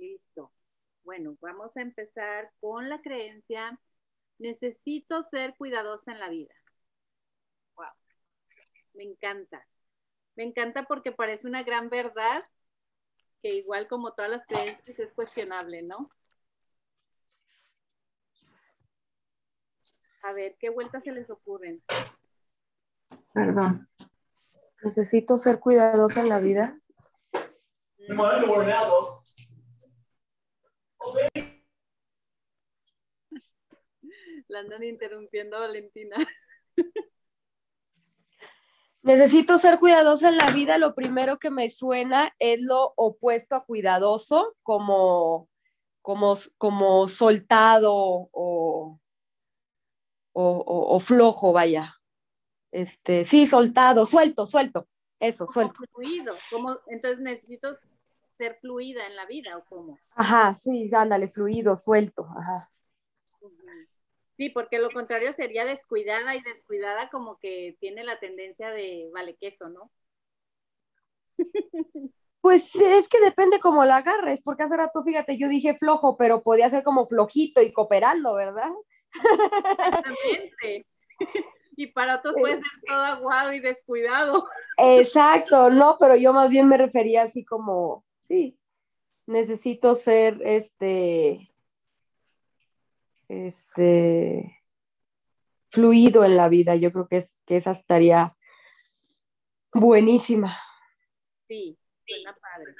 Listo. Bueno, vamos a empezar con la creencia, necesito ser cuidadosa en la vida. Wow. Me encanta. Me encanta porque parece una gran verdad que igual como todas las creencias es cuestionable, ¿no? A ver, ¿qué vueltas se les ocurren? Perdón. Necesito ser cuidadosa en la vida. La andan interrumpiendo a Valentina. Necesito ser cuidadosa en la vida. Lo primero que me suena es lo opuesto a cuidadoso, como, como, como soltado o, o, flojo, vaya. Este, sí, soltado, suelto, suelto. Eso, suelto. Fluido. Como, entonces necesito ser fluida en la vida o cómo. Ajá, sí, ándale, fluido, suelto, ajá. Sí, porque lo contrario sería descuidada y descuidada como que tiene la tendencia de vale queso, ¿no? Pues es que depende cómo la agarres, porque hace rato, fíjate, yo dije flojo, pero podía ser como flojito y cooperando, ¿verdad? Exactamente. Y para otros puede ser todo aguado y descuidado. Exacto, no, pero yo más bien me refería así como, sí, necesito ser este este, fluido en la vida. Yo creo que, es, que esa estaría buenísima. Sí, suena padre.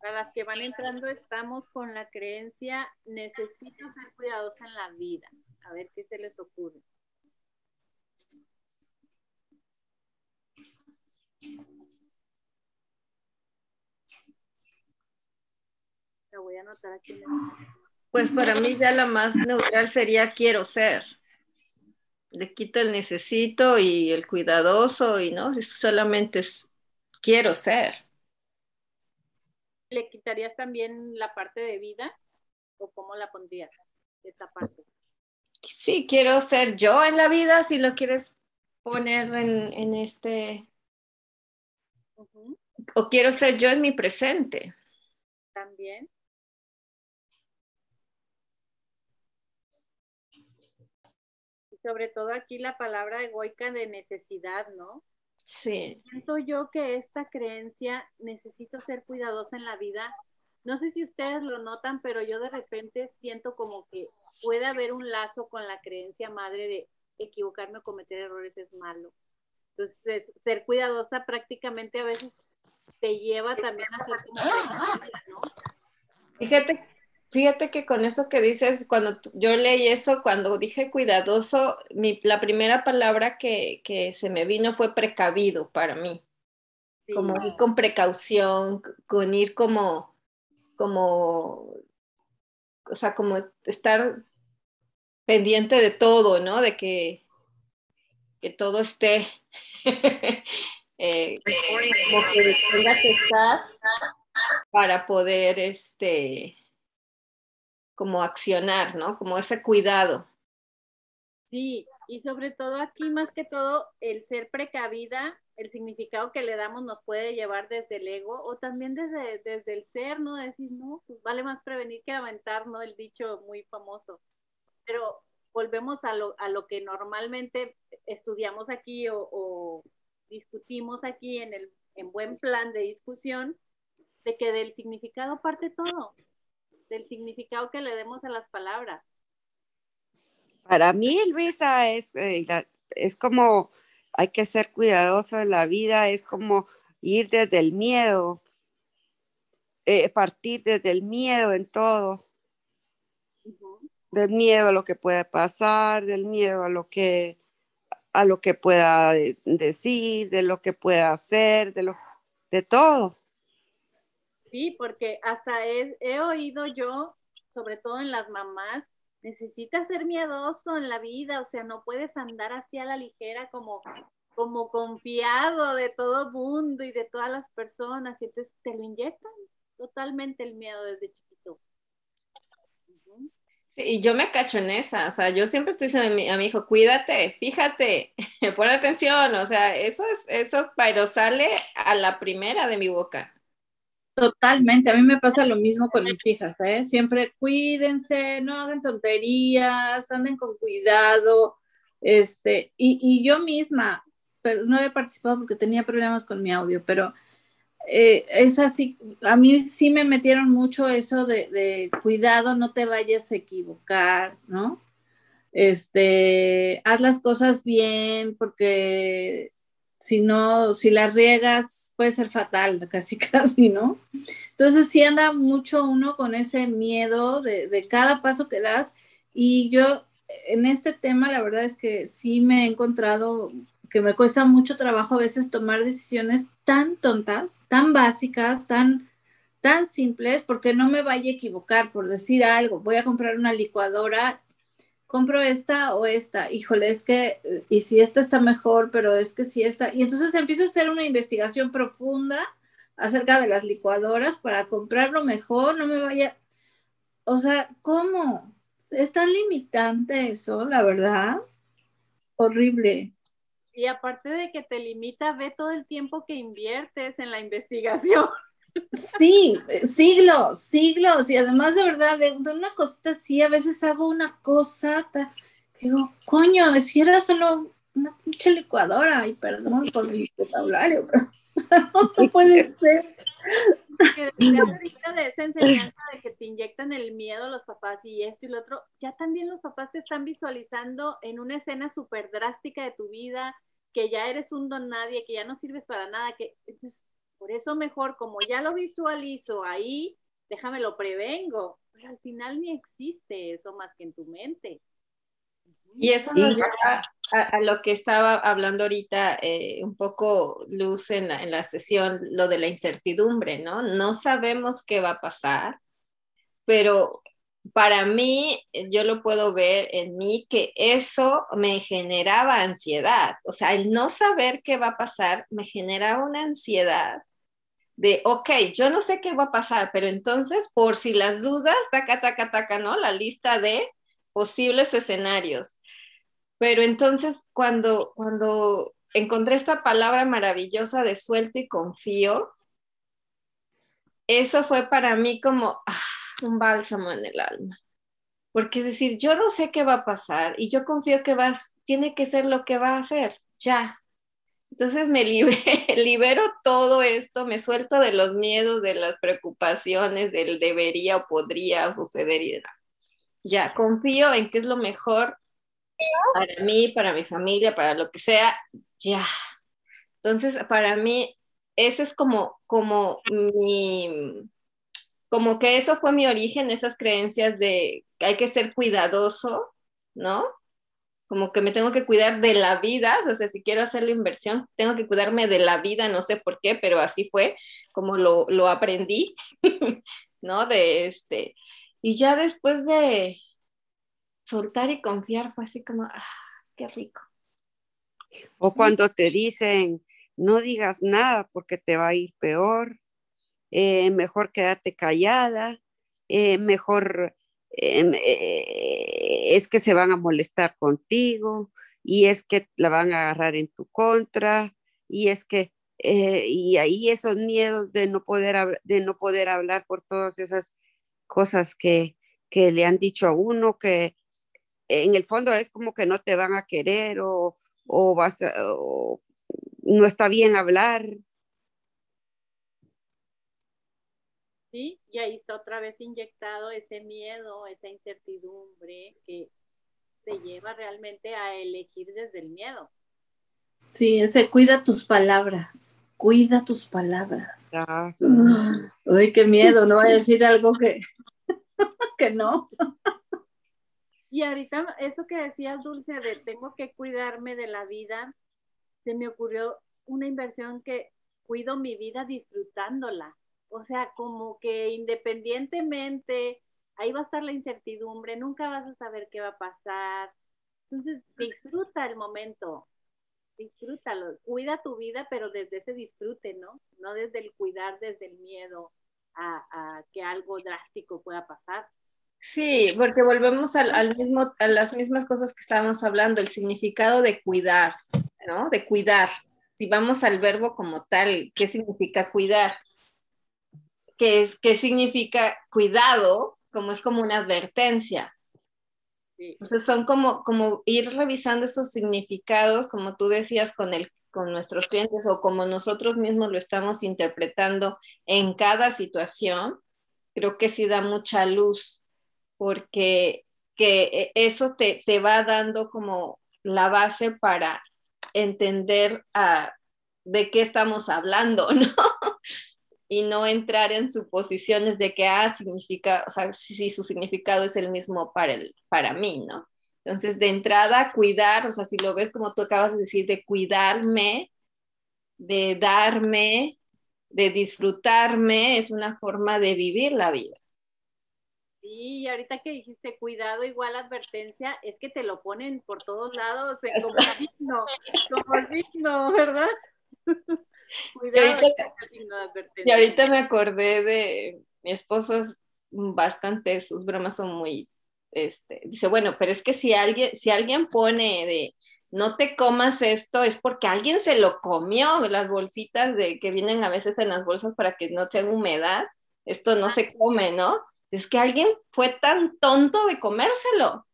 Para las que van entrando, estamos con la creencia, necesito ser cuidadosa en la vida. A ver qué se les ocurre. La voy a anotar aquí. En pues para mí ya la más neutral sería quiero ser. Le quito el necesito y el cuidadoso y no, solamente es quiero ser. ¿Le quitarías también la parte de vida o cómo la pondrías esa parte? Sí, quiero ser yo en la vida, si lo quieres poner en, este... O quiero ser yo en mi presente. También. Sobre todo aquí la palabra egoica de necesidad, ¿no? Sí. Siento yo que esta creencia, necesito ser cuidadosa en la vida, no sé si ustedes lo notan, pero yo de repente siento como que puede haber un lazo con la creencia madre de equivocarme o cometer errores es malo. Entonces, ser cuidadosa prácticamente a veces te lleva también a ser como ¿no? Fíjate Fíjate que con eso que dices, cuando yo leí eso, cuando dije cuidadoso, la primera palabra que, se me vino fue precavido para mí. Como ir con precaución, con ir como, como, o sea, como estar pendiente de todo, ¿no? De que, que todo esté, eh, como que tenga que estar para poder, este, como accionar, ¿no? Como ese cuidado. Sí, y sobre todo aquí, más que todo, el ser precavida, el significado que le damos nos puede llevar desde el ego o también desde, desde el ser, ¿no? Decir, no, pues vale más prevenir que aventar, ¿no? El dicho muy famoso. Pero volvemos a lo, a lo que normalmente estudiamos aquí o, o discutimos aquí en el en buen plan de discusión, de que del significado parte todo del significado que le demos a las palabras. Para mí, Luisa, es, eh, es como hay que ser cuidadoso en la vida, es como ir desde el miedo, eh, partir desde el miedo en todo, del miedo a lo que puede pasar, del miedo a lo que a lo que pueda decir, de lo que pueda hacer, de lo de todo. Sí, porque hasta he, oído yo, sobre todo en las mamás, necesitas ser miedoso en la vida, o sea, no puedes andar así a la ligera como, como confiado de todo mundo y de todas las personas, y entonces te lo inyectan totalmente el miedo desde chiquito. Sí, y yo me cacho en esa, o sea, yo siempre estoy diciendo a mi, a mi hijo, cuídate, fíjate, pon atención, o sea, eso es, eso, pero sale a la primera de mi boca. Totalmente, a mí me pasa lo mismo con mis hijas, ¿eh? Siempre cuídense, no hagan tonterías, anden con cuidado, este, y, y yo misma, pero no he participado porque tenía problemas con mi audio, pero eh, es así, a mí sí me metieron mucho eso de, de, cuidado, no te vayas a equivocar, ¿no? Este, haz las cosas bien porque si no, si las riegas puede ser fatal, casi casi, ¿no? Entonces sí anda mucho uno con ese miedo de, de cada paso que das y yo en este tema la verdad es que sí me he encontrado que me cuesta mucho trabajo a veces tomar decisiones tan tontas, tan básicas, tan, tan simples, porque no me vaya a equivocar por decir algo. Voy a comprar una licuadora compro esta o esta, híjole, es que, y si esta está mejor, pero es que si esta, y entonces empiezo a hacer una investigación profunda acerca de las licuadoras para comprarlo mejor, no me vaya, o sea, ¿cómo? Es tan limitante eso, la verdad, horrible. Y aparte de que te limita, ve todo el tiempo que inviertes en la investigación. Sí, siglos, siglos, y además de verdad, de, una cosita así, a veces hago una cosa, digo, coño, si era solo una pinche licuadora, y perdón por mi vocabulario, pero no puede ser. Que de esa enseñanza de que te inyectan el miedo los papás y esto y lo otro, ya también los papás te están visualizando en una escena súper drástica de tu vida, que ya eres un don nadie, que ya no sirves para nada, que entonces por eso mejor, como ya lo visualizo ahí, déjame lo prevengo. Pero al final ni existe eso más que en tu mente. Y eso nos lleva a, lo que estaba hablando ahorita, eh, un poco Luz en la, en la sesión, lo de la incertidumbre, ¿no? No sabemos qué va a pasar, pero para mí, yo lo puedo ver en mí que eso me generaba ansiedad. O sea, el no saber qué va a pasar me generaba una ansiedad de, ok, yo no sé qué va a pasar, pero entonces, por si las dudas, taca, taca, taca, ¿no? La lista de posibles escenarios. Pero entonces, cuando, cuando encontré esta palabra maravillosa de suelto y confío, eso fue para mí como ah, un bálsamo en el alma. Porque es decir, yo no sé qué va a pasar y yo confío que va, tiene que ser lo que va a hacer, ya, entonces me libero todo esto, me suelto de los miedos, de las preocupaciones, del debería o podría suceder y Ya, confío en que es lo mejor para mí, para mi familia, para lo que sea, ya. Entonces, para mí, ese es como, como mi, como que eso fue mi origen, esas creencias de que hay que ser cuidadoso, ¿no? Como que me tengo que cuidar de la vida, o sea, si quiero hacer la inversión, tengo que cuidarme de la vida, no sé por qué, pero así fue como lo, lo aprendí, ¿no? De este, y ya después de soltar y confiar fue así como, ah, qué rico. O cuando te dicen, no digas nada porque te va a ir peor, eh, mejor quédate callada, eh, mejor eh, es que se van a molestar contigo y es que la van a agarrar en tu contra y es que eh, y ahí esos miedos de no poder de no poder hablar por todas esas cosas que, que le han dicho a uno que en el fondo es como que no te van a querer o, o vas o no está bien hablar ¿sí? Y ahí está otra vez inyectado ese miedo, esa incertidumbre que te lleva realmente a elegir desde el miedo. Sí, ese cuida tus palabras, cuida tus palabras. Uy, qué miedo, no voy a decir algo que, que no. Y ahorita eso que decías, Dulce, de tengo que cuidarme de la vida, se me ocurrió una inversión que cuido mi vida disfrutándola. O sea, como que independientemente, ahí va a estar la incertidumbre, nunca vas a saber qué va a pasar. Entonces, disfruta el momento, disfrútalo, cuida tu vida, pero desde ese disfrute, ¿no? No desde el cuidar, desde el miedo a, que algo drástico pueda pasar. Sí, porque volvemos al, al, mismo, a las mismas cosas que estábamos hablando, el significado de cuidar, ¿no? De cuidar. Si vamos al verbo como tal, ¿qué significa cuidar? Que, es, que significa cuidado, como es como una advertencia. Entonces son como, como ir revisando esos significados, como tú decías, con, el, con nuestros clientes o como nosotros mismos lo estamos interpretando en cada situación. Creo que sí da mucha luz porque que e, eso te, te va dando como la base para entender ah, de qué estamos hablando, ¿no? Y no entrar en suposiciones de que, ah, significa, o sea, si, su significado es el mismo para, el, para mí, ¿no? Entonces, de entrada, cuidar, o sea, si lo ves como tú acabas de decir, de cuidarme, de darme, de disfrutarme, es una forma de vivir la vida. Sí, ahorita que dijiste cuidado igual advertencia, es que te lo ponen por todos lados como signo, como signo, ¿verdad? cuidado, y, ahorita, me acordé de mi esposo es bastante, sus bromas son muy, este, dice, bueno, pero es que si alguien, si alguien pone de no te comas esto, es porque alguien se lo comió, las bolsitas de que vienen a veces en las bolsas para que no tenga humedad, esto no se come, ¿no? es que alguien fue tan tonto de comérselo.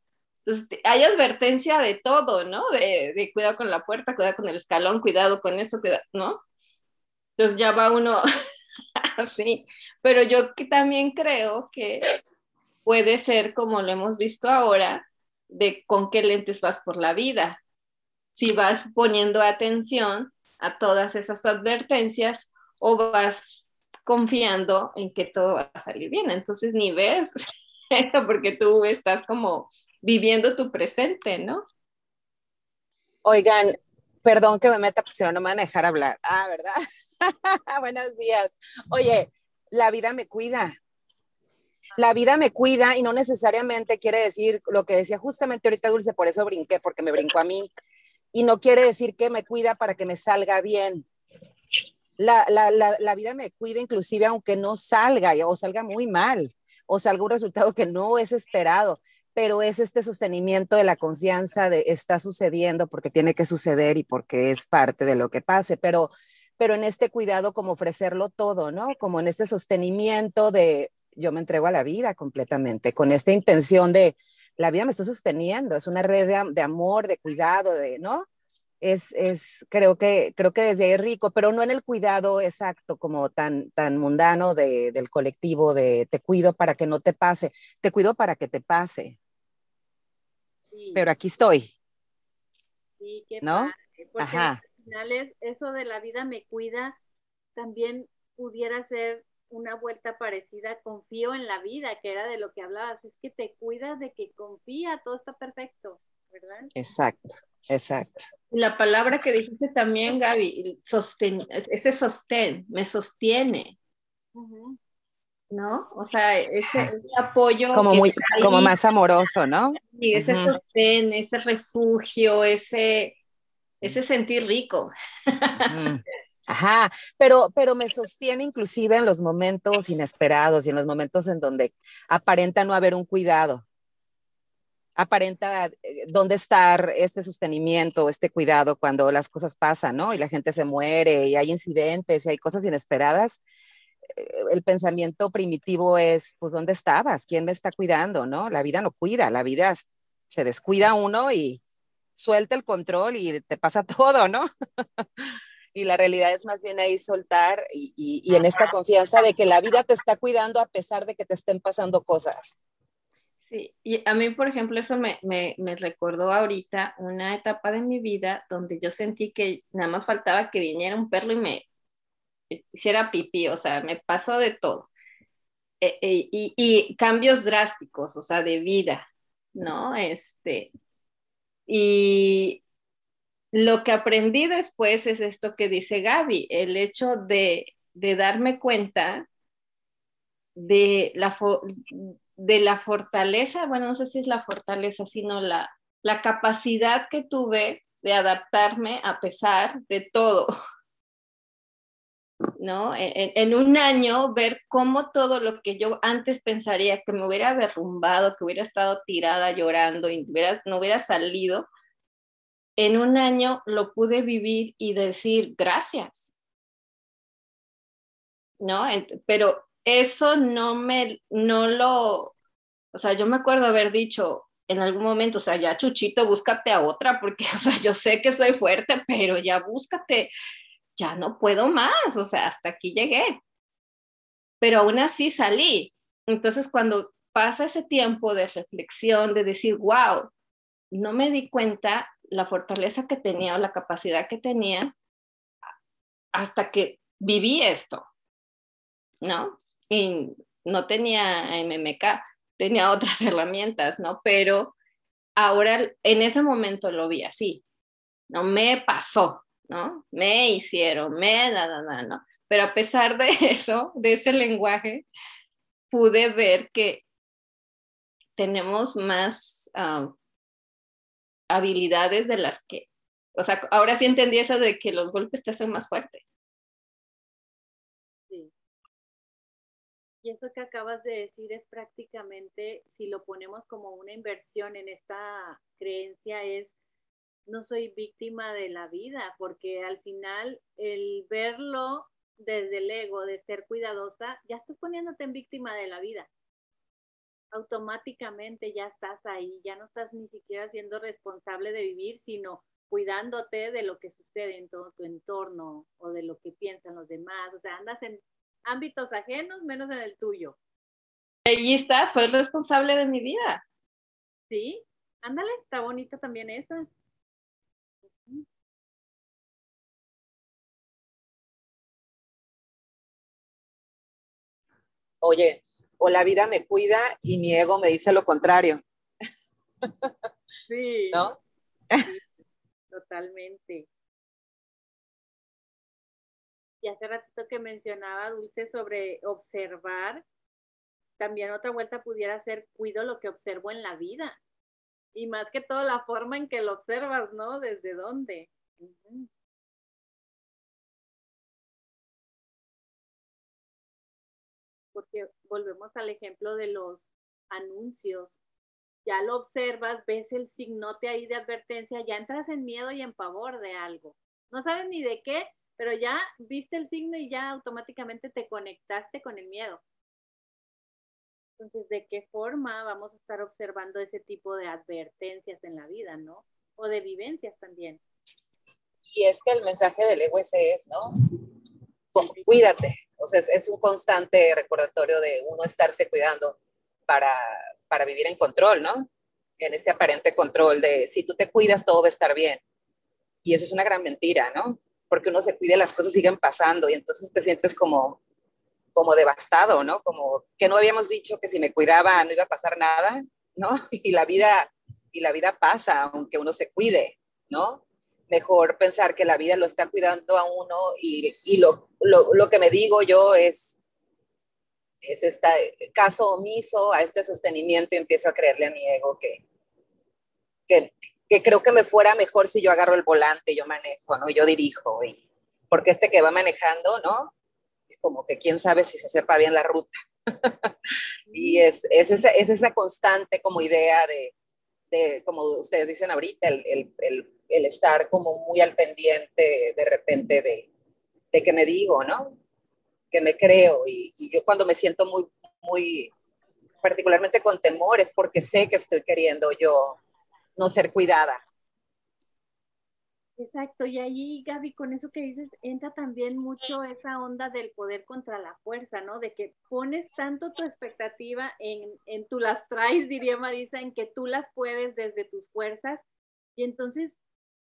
Entonces, hay advertencia de todo, ¿no? De, cuidado con la puerta, cuidado con el escalón, cuidado con esto, cuidado, ¿no? Entonces ya va uno así. Pero yo también creo que puede ser, como lo hemos visto ahora, de con qué lentes vas por la vida. Si vas poniendo atención a todas esas advertencias o vas confiando en que todo va a salir bien. Entonces ni ves porque tú estás como viviendo tu presente, ¿no? Oigan, perdón que me meta, pues si no, no me van a dejar hablar. Ah, ¿verdad? Buenos días. Oye, la vida me cuida. La vida me cuida y no necesariamente quiere decir lo que decía justamente ahorita Dulce, por eso brinqué, porque me brincó a mí. Y no quiere decir que me cuida para que me salga bien la, la, la, la, vida me cuida inclusive aunque no salga o salga muy mal o salga un resultado que no es esperado, pero es este sostenimiento de la confianza de está sucediendo porque tiene que suceder y porque es parte de lo que pase, pero, pero en este cuidado como ofrecerlo todo, ¿no? Como en este sostenimiento de yo me entrego a la vida completamente, con esta intención de la vida me está sosteniendo, es una red de, de amor, de cuidado, de, ¿no? es, es, creo que, creo que desde ahí es rico, pero no en el cuidado exacto, como tan, tan mundano de, del colectivo de te cuido para que no te pase, te cuido para que te pase. Pero aquí estoy. Sí, qué ¿no? Ajá. Eso de la vida me cuida, también pudiera ser una vuelta parecida, confío en la vida, que era de lo que hablabas, es que te cuidas de que confía, todo está perfecto, ¿verdad? Exacto, exacto. La palabra que dijiste también, Gaby, sostén, ese sostén, me sostiene. ¿No? O sea, ese, apoyo. Como, muy, como más amoroso, ¿no? Sí, ese sostén, ese refugio, ese, ese sentir rico. Ajá, pero, pero me sostiene inclusive en los momentos inesperados y en los momentos en donde aparenta no haber un cuidado aparenta eh, dónde estar este sostenimiento, este cuidado cuando las cosas pasan, ¿no? Y la gente se muere y hay incidentes y hay cosas inesperadas. Eh, el pensamiento primitivo es, pues, ¿dónde estabas? ¿Quién me está cuidando? ¿No? La vida no cuida, la vida se descuida uno y suelta el control y te pasa todo, ¿no? y la realidad es más bien ahí soltar y, y, en esta confianza de que la vida te está cuidando a pesar de que te estén pasando cosas. Sí, y a mí, por ejemplo, eso me, me, me, recordó ahorita una etapa de mi vida donde yo sentí que nada más faltaba que viniera un perro y me hiciera pipí, o sea, me pasó de todo. E, e, y, y, cambios drásticos, o sea, de vida, ¿no? Este, y lo que aprendí después es esto que dice Gaby, el hecho de, de darme cuenta de la, de la fortaleza, bueno, no sé si es la fortaleza, sino la, la capacidad que tuve de adaptarme a pesar de todo. ¿No? En, un año ver cómo todo lo que yo antes pensaría que me hubiera derrumbado, que hubiera estado tirada llorando y no hubiera salido, en un año lo pude vivir y decir gracias. ¿No? Pero eso no me, no lo, o sea, yo me acuerdo haber dicho en algún momento, o sea, ya Chuchito, búscate a otra, porque, o sea, yo sé que soy fuerte, pero ya búscate, ya no puedo más, o sea, hasta aquí llegué. Pero aún así salí. Entonces, cuando pasa ese tiempo de reflexión, de decir, wow, no me di cuenta la fortaleza que tenía o la capacidad que tenía hasta que viví esto, ¿no? Y no tenía MMK, tenía otras herramientas, ¿no? Pero ahora en ese momento lo vi así, ¿no? Me pasó, ¿no? Me hicieron, me, nada, nada, ¿no? Pero a pesar de eso, de ese lenguaje, pude ver que tenemos más ah, habilidades de las que, o sea, ahora sí entendí eso de que los golpes te hacen más fuerte. Sí. Y eso que acabas de decir es prácticamente, si lo ponemos como una inversión en esta creencia, es no soy víctima de la vida, porque al final el verlo desde el ego, de ser cuidadosa, ya estás poniéndote en víctima de la vida automáticamente ya estás ahí, ya no estás ni siquiera siendo responsable de vivir, sino cuidándote de lo que sucede en todo tu entorno o de lo que piensan los demás. O sea, andas en ámbitos ajenos menos en el tuyo. Ahí está, soy responsable de mi vida. Sí, ándale, está bonita también esa. Oye, o la vida me cuida y mi ego me dice lo contrario. Sí. ¿No? totalmente. Y hace ratito que mencionaba Dulce sobre observar, también otra vuelta pudiera ser cuido lo que observo en la vida. Y más que todo la forma en que lo observas, ¿no? ¿Desde dónde? porque volvemos al ejemplo de los anuncios. Ya lo observas, ves el signote ahí de advertencia, ya entras en miedo y en pavor de algo. No sabes ni de qué, pero ya viste el signo y ya automáticamente te conectaste con el miedo. Entonces, ¿de qué forma vamos a estar observando ese tipo de advertencias en la vida, no? O de vivencias también. Y es que el mensaje del ego ese es, ¿no? cuídate. O sea, es, un constante recordatorio de uno estarse cuidando para, para vivir en control, ¿no? En este aparente control de si tú te cuidas, todo va a estar bien. Y eso es una gran mentira, ¿no? Porque uno se cuida, las cosas siguen pasando y entonces te sientes como, como devastado, ¿no? Como que no habíamos dicho que si me cuidaba no iba a pasar nada, ¿no? Y la vida, y la vida pasa, aunque uno se cuide, ¿no? mejor pensar que la vida lo está cuidando a uno y, y lo, lo, lo, que me digo yo es, es este caso omiso a este sostenimiento y empiezo a creerle a mi ego que, que, que, creo que me fuera mejor si yo agarro el volante, yo manejo, ¿no? Yo dirijo, y, porque este que va manejando, ¿no? Como que quién sabe si se sepa bien la ruta. y es, es, esa, es esa constante como idea de, de, como ustedes dicen ahorita, el, el, el el estar como muy al pendiente de repente de, de que me digo, ¿no? Que me creo. Y, y, yo cuando me siento muy, muy, particularmente con temor, es porque sé que estoy queriendo yo no ser cuidada. Exacto, y ahí Gaby, con eso que dices, entra también mucho esa onda del poder contra la fuerza, ¿no? De que pones tanto tu expectativa en, en tú las traes, diría Marisa, en que tú las puedes desde tus fuerzas, y entonces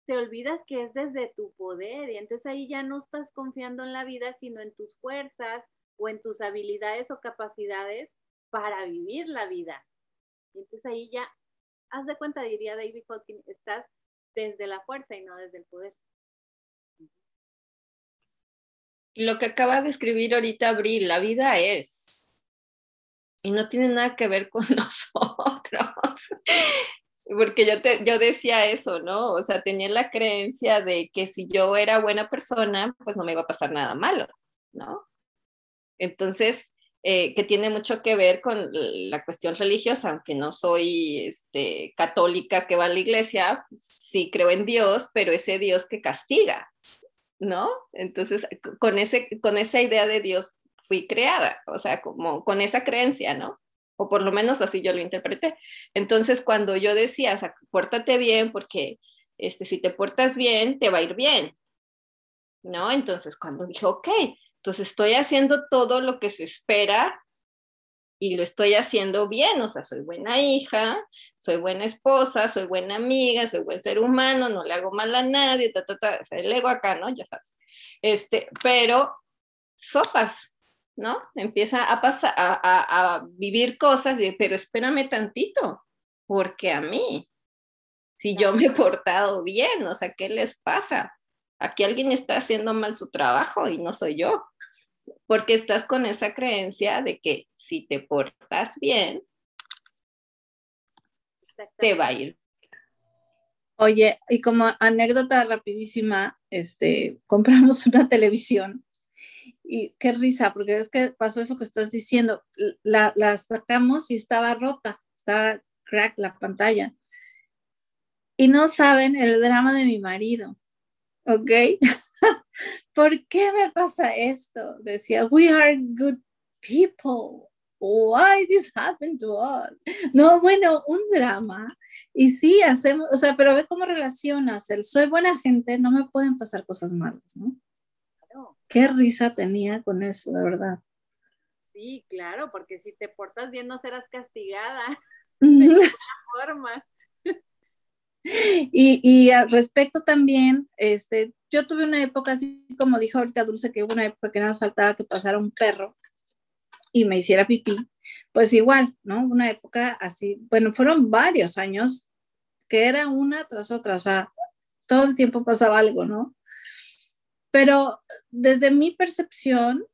te olvidas que es desde tu poder y entonces ahí ya no estás confiando en la vida, sino en tus fuerzas o en tus habilidades o capacidades para vivir la vida. Y entonces ahí ya, haz de cuenta, diría David Hawkins, estás desde la fuerza y no desde el poder. Lo que acaba de escribir ahorita Abril, la vida es. Y no tiene nada que ver con nosotros porque yo, te, yo decía eso, ¿no? O sea, tenía la creencia de que si yo era buena persona, pues no me iba a pasar nada malo, ¿no? Entonces, eh, que tiene mucho que ver con la cuestión religiosa, aunque no soy este, católica que va a la iglesia, sí creo en Dios, pero ese Dios que castiga, ¿no? Entonces, con, ese, con esa idea de Dios fui creada, o sea, como con esa creencia, ¿no? O por lo menos así yo lo interpreté. Entonces, cuando yo decía, o sea, pórtate bien porque este, si te portas bien, te va a ir bien, ¿no? Entonces, cuando dije, ok, entonces estoy haciendo todo lo que se espera y lo estoy haciendo bien, o sea, soy buena hija, soy buena esposa, soy buena amiga, soy buen ser humano, no le hago mal a nadie, ta, ta, ta, o sea, el ego acá, ¿no? Ya sabes. Este, pero sopas, ¿no? Empieza a pasar, a, a, vivir cosas, pero espérame tantito, porque a mí, si yo me he portado bien, o sea, ¿qué les pasa? Aquí alguien está haciendo mal su trabajo y no soy yo, porque estás con esa creencia de que si te portas bien, te va a ir. Oye, y como anécdota rapidísima, este, compramos una televisión y qué risa, porque es que pasó eso que estás diciendo, la, la sacamos y estaba rota, estaba crack la pantalla. Y no saben el drama de mi marido, ¿ok? ¿Por qué me pasa esto? Decía, we are good people. Why this happened to us? No, bueno, un drama. Y sí, hacemos, o sea, pero ve cómo relacionas el soy buena gente, no me pueden pasar cosas malas, ¿no? Qué risa tenía con eso, de verdad. Sí, claro, porque si te portas bien no serás castigada de ninguna forma. Y, y al respecto también, este, yo tuve una época así como dijo ahorita Dulce, que una época que nada más faltaba que pasara un perro y me hiciera pipí, pues igual, ¿no? Una época así, bueno, fueron varios años que era una tras otra, o sea, todo el tiempo pasaba algo, ¿no? Pero desde mi percepción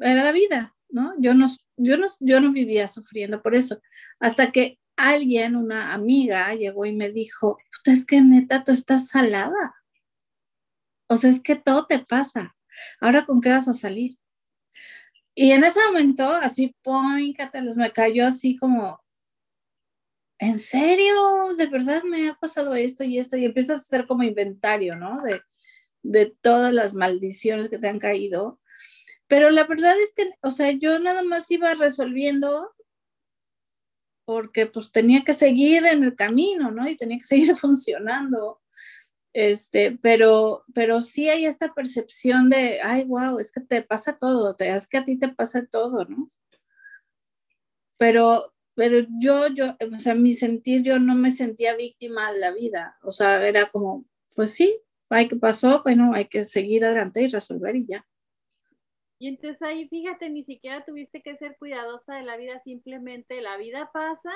era la vida, ¿no? Yo no, yo no, yo no vivía sufriendo por eso, hasta que alguien, una amiga, llegó y me dijo, es que neta, tú estás salada. O sea, es que todo te pasa. Ahora, ¿con qué vas a salir? Y en ese momento, así, les me cayó así como, ¿en serio? ¿De verdad me ha pasado esto y esto? Y empiezas a hacer como inventario, ¿no? De, de todas las maldiciones que te han caído. Pero la verdad es que, o sea, yo nada más iba resolviendo porque pues tenía que seguir en el camino, ¿no? Y tenía que seguir funcionando. Este, pero, pero sí hay esta percepción de, ay, wow, es que te pasa todo, te, es que a ti te pasa todo, ¿no? Pero, pero yo, yo, o sea, mi sentir, yo no me sentía víctima de la vida, o sea, era como, pues sí, ay, ¿qué pasó? Bueno, hay que seguir adelante y resolver y ya. Y entonces ahí, fíjate, ni siquiera tuviste que ser cuidadosa de la vida, simplemente la vida pasa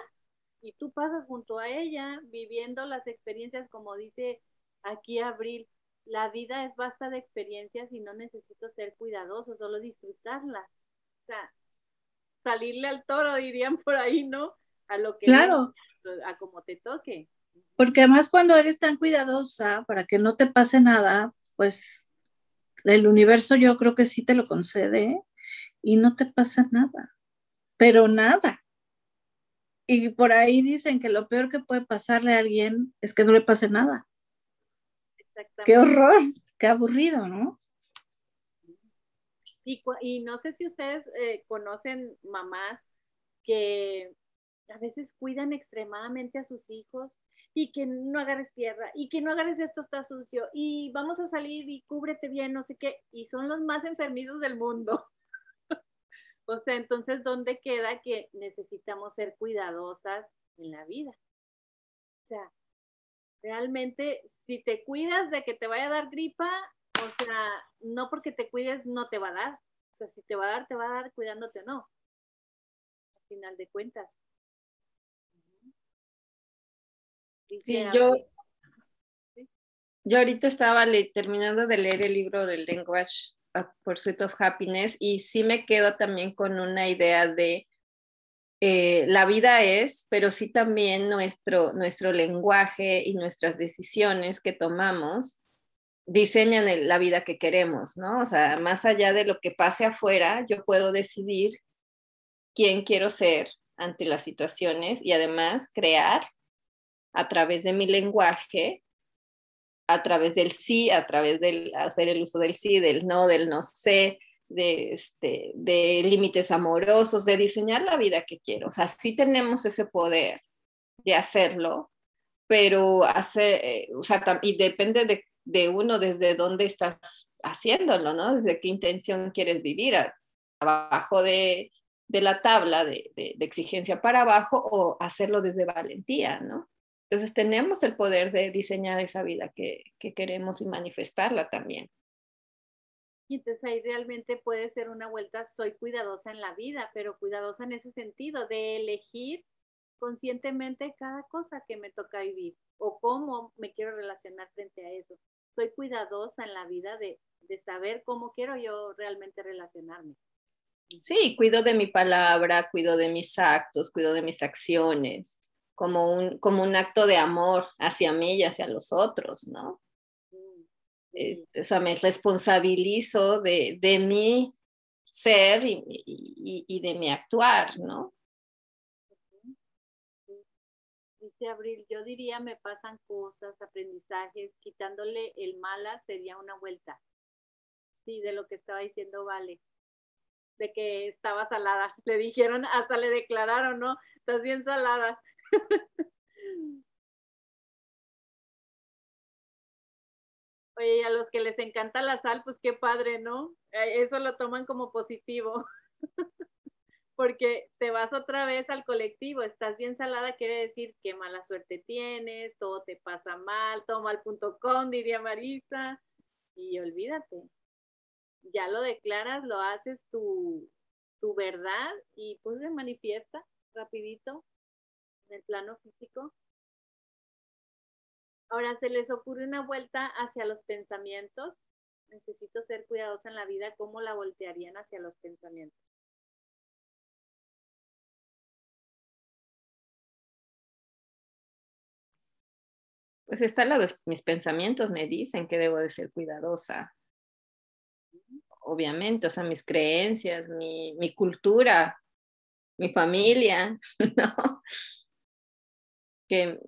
y tú pasas junto a ella, viviendo las experiencias, como dice aquí Abril, la vida es basta de experiencias y no necesito ser cuidadoso, solo disfrutarlas. O sea, salirle al toro, dirían por ahí, ¿no? A lo que claro. a como te toque. Porque además cuando eres tan cuidadosa para que no te pase nada, pues el universo yo creo que sí te lo concede y no te pasa nada, pero nada. Y por ahí dicen que lo peor que puede pasarle a alguien es que no le pase nada. Qué horror, qué aburrido, ¿no? Y, no sé si ustedes eh, conocen mamás que a veces cuidan extremadamente a sus hijos y que no agarres tierra y que no agarres esto está sucio y vamos a salir y cúbrete bien, no sé qué, y son los más enfermizos del mundo. o sea, entonces, ¿dónde queda que necesitamos ser cuidadosas en la vida? O sea, realmente, si te cuidas de que te vaya a dar gripa, o sea, no porque te cuides no te va a dar. O sea, si te va a dar, te va a dar cuidándote o no. Al final de cuentas. Sí, yo, yo ahorita estaba terminando de leer el libro del Language Pursuit of Happiness y sí me quedo también con una idea de eh, la vida es, pero sí también nuestro, nuestro lenguaje y nuestras decisiones que tomamos diseñan la vida que queremos, ¿no? O sea, más allá de lo que pase afuera, yo puedo decidir quién quiero ser ante las situaciones y además crear a través de mi lenguaje, a través del sí, a través del hacer el uso del sí, del no, del no sé, de, este, de límites amorosos, de diseñar la vida que quiero. O sea, sí tenemos ese poder de hacerlo, pero hace, eh, o sea, y depende de, de, uno desde dónde estás haciéndolo, ¿no? Desde qué intención quieres vivir, abajo de, de la tabla de, de, exigencia para abajo o hacerlo desde valentía, ¿no? Entonces tenemos el poder de diseñar esa vida que, que queremos y manifestarla también. Y entonces ahí realmente puede ser una vuelta, soy cuidadosa en la vida, pero cuidadosa en ese sentido, de elegir conscientemente cada cosa que me toca vivir o cómo me quiero relacionar frente a eso. Soy cuidadosa en la vida de, de saber cómo quiero yo realmente relacionarme. Sí, cuido de mi palabra, cuido de mis actos, cuido de mis acciones, como un, como un acto de amor hacia mí y hacia los otros, ¿no? o sea, me responsabilizo de, de mi ser y, y, y, de mi actuar, ¿no? Dice Abril, yo diría me pasan cosas, aprendizajes, quitándole el mala sería una vuelta. Sí, de lo que estaba diciendo Vale, de que estaba salada. Le dijeron, hasta le declararon, ¿no? Estás bien salada. Oye, a los que les encanta la sal, pues qué padre, ¿no? Eh, eso lo toman como positivo. Porque te vas otra vez al colectivo, estás bien salada, quiere decir que mala suerte tienes, todo te pasa mal, todo mal.com, diría Marisa, y olvídate. Ya lo declaras, lo haces tu, tu verdad y pues se manifiesta rapidito en el plano físico Ahora, ¿se les ocurre una vuelta hacia los pensamientos? Necesito ser cuidadosa en la vida. ¿Cómo la voltearían hacia los pensamientos? Pues está la de mis pensamientos, me dicen que debo de ser cuidadosa. Obviamente, o sea, mis creencias, mi cultura, mi familia, ¿no? Que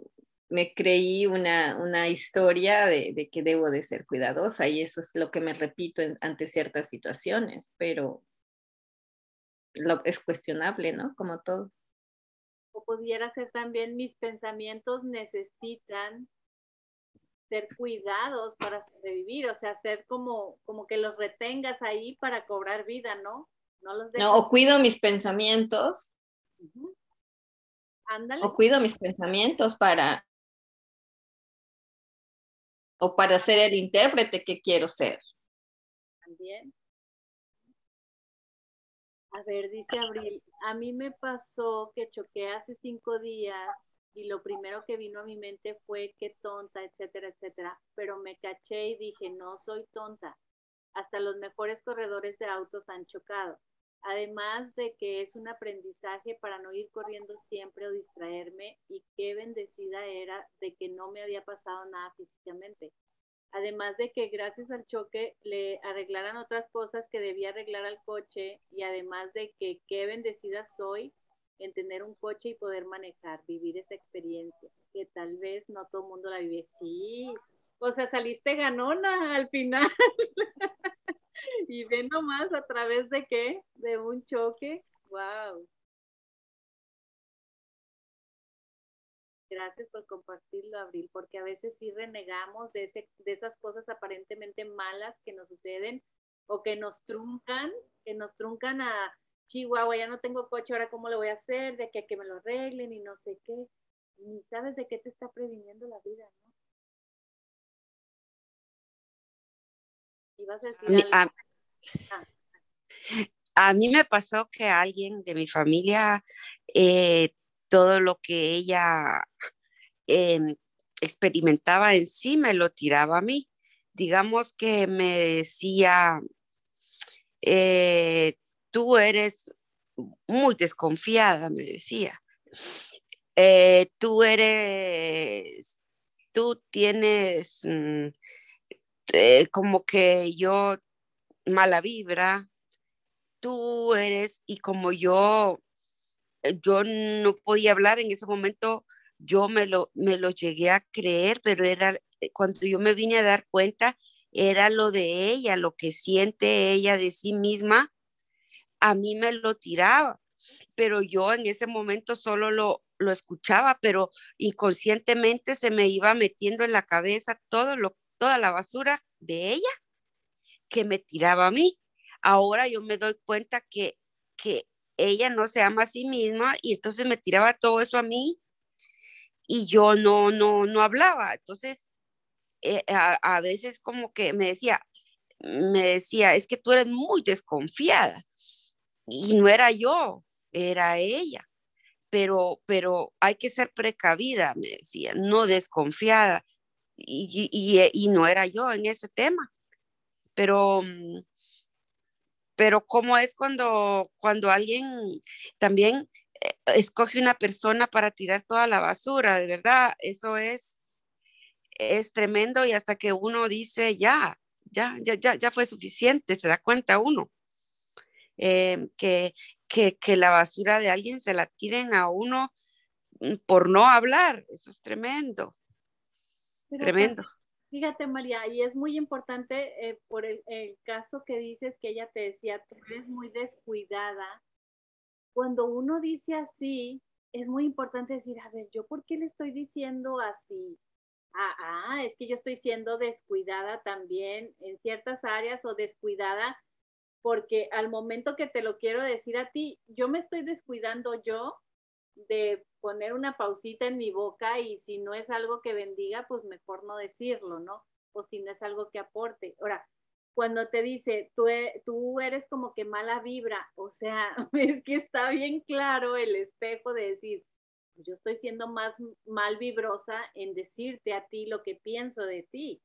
me creí una, una historia de, de, que debo de ser cuidadosa y eso es lo que me repito ante ciertas situaciones, pero lo, es cuestionable, ¿no? Como todo. O pudiera ser también mis pensamientos necesitan ser cuidados para sobrevivir, o sea, ser como, como que los retengas ahí para cobrar vida, ¿no? No, los no o cuido mis pensamientos. Ándale. O cuido mis pensamientos para o para ser el intérprete que quiero ser. También. A ver, dice Abril, a mí me pasó que choqué hace cinco días y lo primero que vino a mi mente fue qué tonta, etcétera, etcétera, pero me caché y dije, no soy tonta. Hasta los mejores corredores de autos han chocado. Además de que es un aprendizaje para no ir corriendo siempre o distraerme y qué bendecida era de que no me había pasado nada físicamente. Además de que gracias al choque le arreglaran otras cosas que debía arreglar al coche y además de que qué bendecida soy en tener un coche y poder manejar, vivir esa experiencia, que tal vez no todo mundo la vive. Sí, o sea, saliste ganona al final. y ve nomás a través de qué, de un choque. Wow. Gracias por compartirlo, Abril, porque a veces sí renegamos de, ese, de esas cosas aparentemente malas que nos suceden o que nos truncan, que nos truncan a Chihuahua, ya no tengo coche, ahora cómo lo voy a hacer, de que, que me lo arreglen y no sé qué. Ni sabes de qué te está previniendo la vida, ¿no? Y vas a decir algo? A mí me pasó que alguien de mi familia, eh, todo lo que ella em, experimentaba en sí me lo tiraba a mí. Digamos que me decía, eh, tú eres muy desconfiada, me decía. Eh, tú eres, tú tienes mm, como que yo mala vibra, tú eres, y como yo, eh, yo no podía hablar en ese momento, yo me lo, me lo llegué a creer, pero era eh, cuando yo me vine a dar cuenta, era lo de ella, lo que siente ella de sí misma, a mí me lo tiraba, pero yo en ese momento solo lo, lo escuchaba, pero inconscientemente se me iba metiendo en la cabeza todo lo, toda la basura de ella que me tiraba a mí. Ahora yo me doy cuenta que, que ella no se ama a sí misma y entonces me tiraba todo eso a mí y yo no, no, no hablaba. Entonces, eh, a, veces como que me decía, me decía, es que tú eres muy desconfiada. Y no era yo, era ella. Pero, pero hay que ser precavida, me decía, no desconfiada. Y, y, y no era yo en ese tema. Pero, mm, pero cómo es cuando, cuando alguien también eh, escoge una persona para tirar toda la basura, de verdad, eso es, es tremendo y hasta que uno dice, ya, ya, ya, ya, ya fue suficiente, se da cuenta uno. Eh, que, que, que, la basura de alguien se la tiren a uno mm, por no hablar, eso es tremendo, tremendo. Fíjate, María, y es muy importante eh, por el, el, caso que dices que ella te decía, tú eres muy descuidada cuando uno dice así, es muy importante decir, a ver, ¿yo por qué le estoy diciendo así? Ah, ah, es que yo estoy siendo descuidada también en ciertas áreas o descuidada porque al momento que te lo quiero decir a ti, yo me estoy descuidando yo de poner una pausita en mi boca y si no es algo que bendiga, pues mejor no decirlo, ¿no? O si no es algo que aporte. Ahora, cuando te dice, tú, e, tú eres como que mala vibra, o sea, es que está bien claro el espejo de decir, yo estoy siendo más mal vibrosa en decirte a ti lo que pienso de ti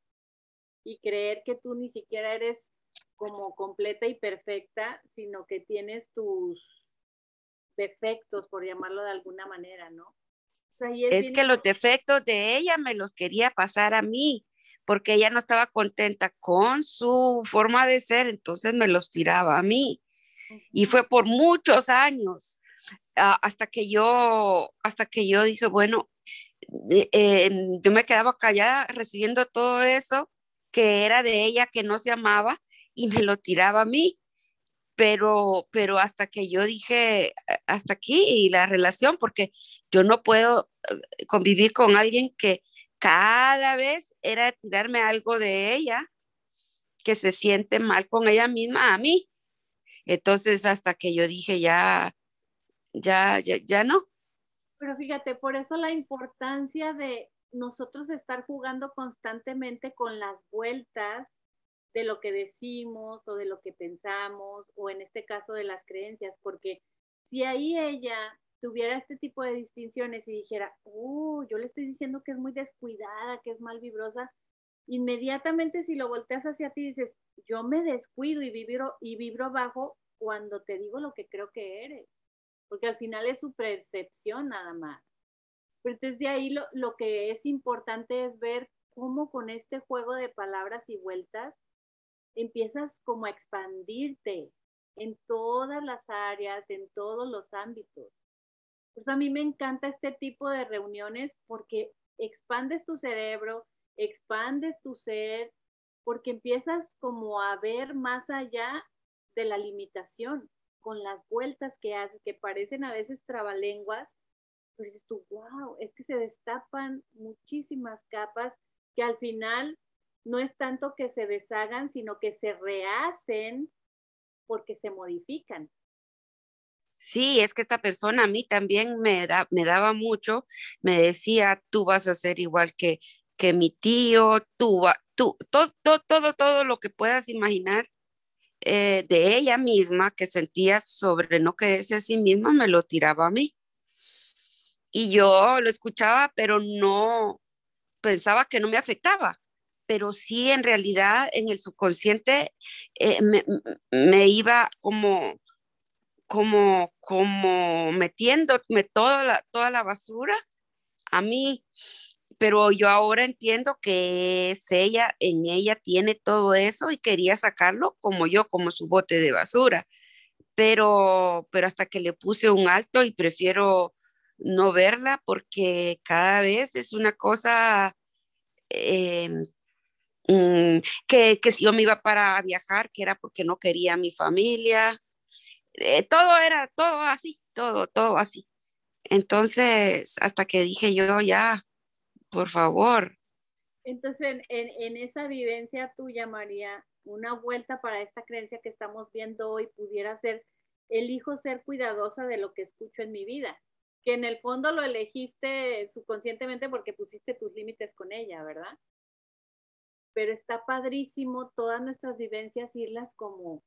y creer que tú ni siquiera eres como completa y perfecta, sino que tienes tus defectos, por llamarlo de alguna manera, ¿no? O sea, es, es que los defectos de ella me los quería pasar a mí porque ella no estaba contenta con su forma de ser, entonces me los tiraba a mí. Y fue por muchos años ah, hasta que yo, hasta que yo dije, bueno, eh, yo me quedaba callada recibiendo todo eso que era de ella, que no se amaba, y me lo tiraba a mí. Pero, pero hasta que yo dije, hasta aquí y la relación, porque yo no puedo eh, convivir con alguien que, cada vez era tirarme algo de ella que se siente mal con ella misma a mí. Entonces, hasta que yo dije, ya, ya, ya, ya no. Pero fíjate, por eso la importancia de nosotros estar jugando constantemente con las vueltas de lo que decimos o de lo que pensamos, o en este caso de las creencias, porque si ahí ella tuviera este tipo de distinciones y dijera, uh, yo le estoy diciendo que es muy descuidada, que es mal vibrosa, inmediatamente si lo volteas hacia ti dices, yo me descuido y vibro, y vibro bajo cuando te digo lo que creo que eres, porque al final es su percepción nada más. Pero entonces de ahí lo, lo que es importante es ver cómo con este juego de palabras y vueltas empiezas como a expandirte en todas las áreas, en todos los ámbitos. Pues a mí me encanta este tipo de reuniones porque expandes tu cerebro, expandes tu ser, porque empiezas como a ver más allá de la limitación, con las vueltas que haces, que parecen a veces trabalenguas, pues dices tú, wow, es que se destapan muchísimas capas que al final no es tanto que se deshagan, sino que se rehacen porque se modifican sí, es que esta persona a mí también me, da, me daba mucho, me decía, tú vas a ser igual que, que mi tío, tú, tú todo, todo, todo, lo que puedas imaginar eh, de ella misma que sentía sobre no quererse a sí misma, me lo tiraba a mí. Y yo lo escuchaba, pero no pensaba que no me afectaba pero sí en realidad en el subconsciente eh, me, me, iba como como, como metiéndome toda la, toda la basura a mí, pero yo ahora entiendo que es ella, en ella tiene todo eso y quería sacarlo como yo, como su bote de basura, pero, pero hasta que le puse un alto y prefiero no verla porque cada vez es una cosa em, mm, que, que, si yo me iba para viajar, que era porque no quería a mi familia. Eh, todo era, todo así, todo, todo así. Entonces, hasta que dije yo, ya, por favor. Entonces, en, en esa vivencia tuya, María, una vuelta para esta creencia que estamos viendo hoy pudiera ser, elijo ser cuidadosa de lo que escucho en mi vida, que en el fondo lo elegiste subconscientemente porque pusiste tus límites con ella, ¿verdad? Pero está padrísimo todas nuestras vivencias irlas como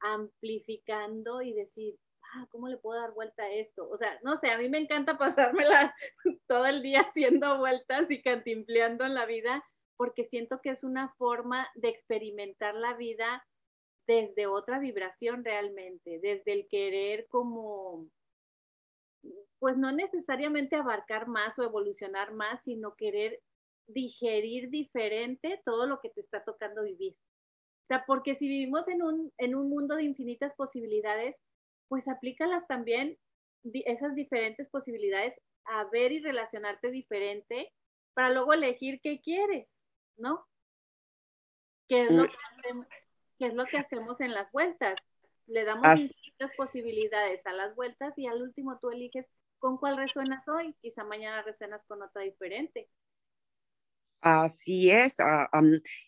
amplificando y decir, ah, ¿cómo le puedo dar vuelta a esto? O sea, no sé, a mí me encanta pasármela todo el día haciendo vueltas y cantimpleando en la vida porque siento que es una forma de experimentar la vida desde otra vibración realmente, desde el querer como, pues no necesariamente abarcar más o evolucionar más, sino querer digerir diferente todo lo que te está tocando vivir. O sea, porque si vivimos en un, en un mundo de infinitas posibilidades, pues aplícalas también esas diferentes posibilidades a ver y relacionarte diferente para luego elegir qué quieres. ¿no? ¿Qué es, lo que hacemos, es lo que hacemos en las vueltas? Le damos infinitas posibilidades a las vueltas y al último tú eliges con cuál resuenas hoy. Quizá mañana resuenas con otra diferente. Así es,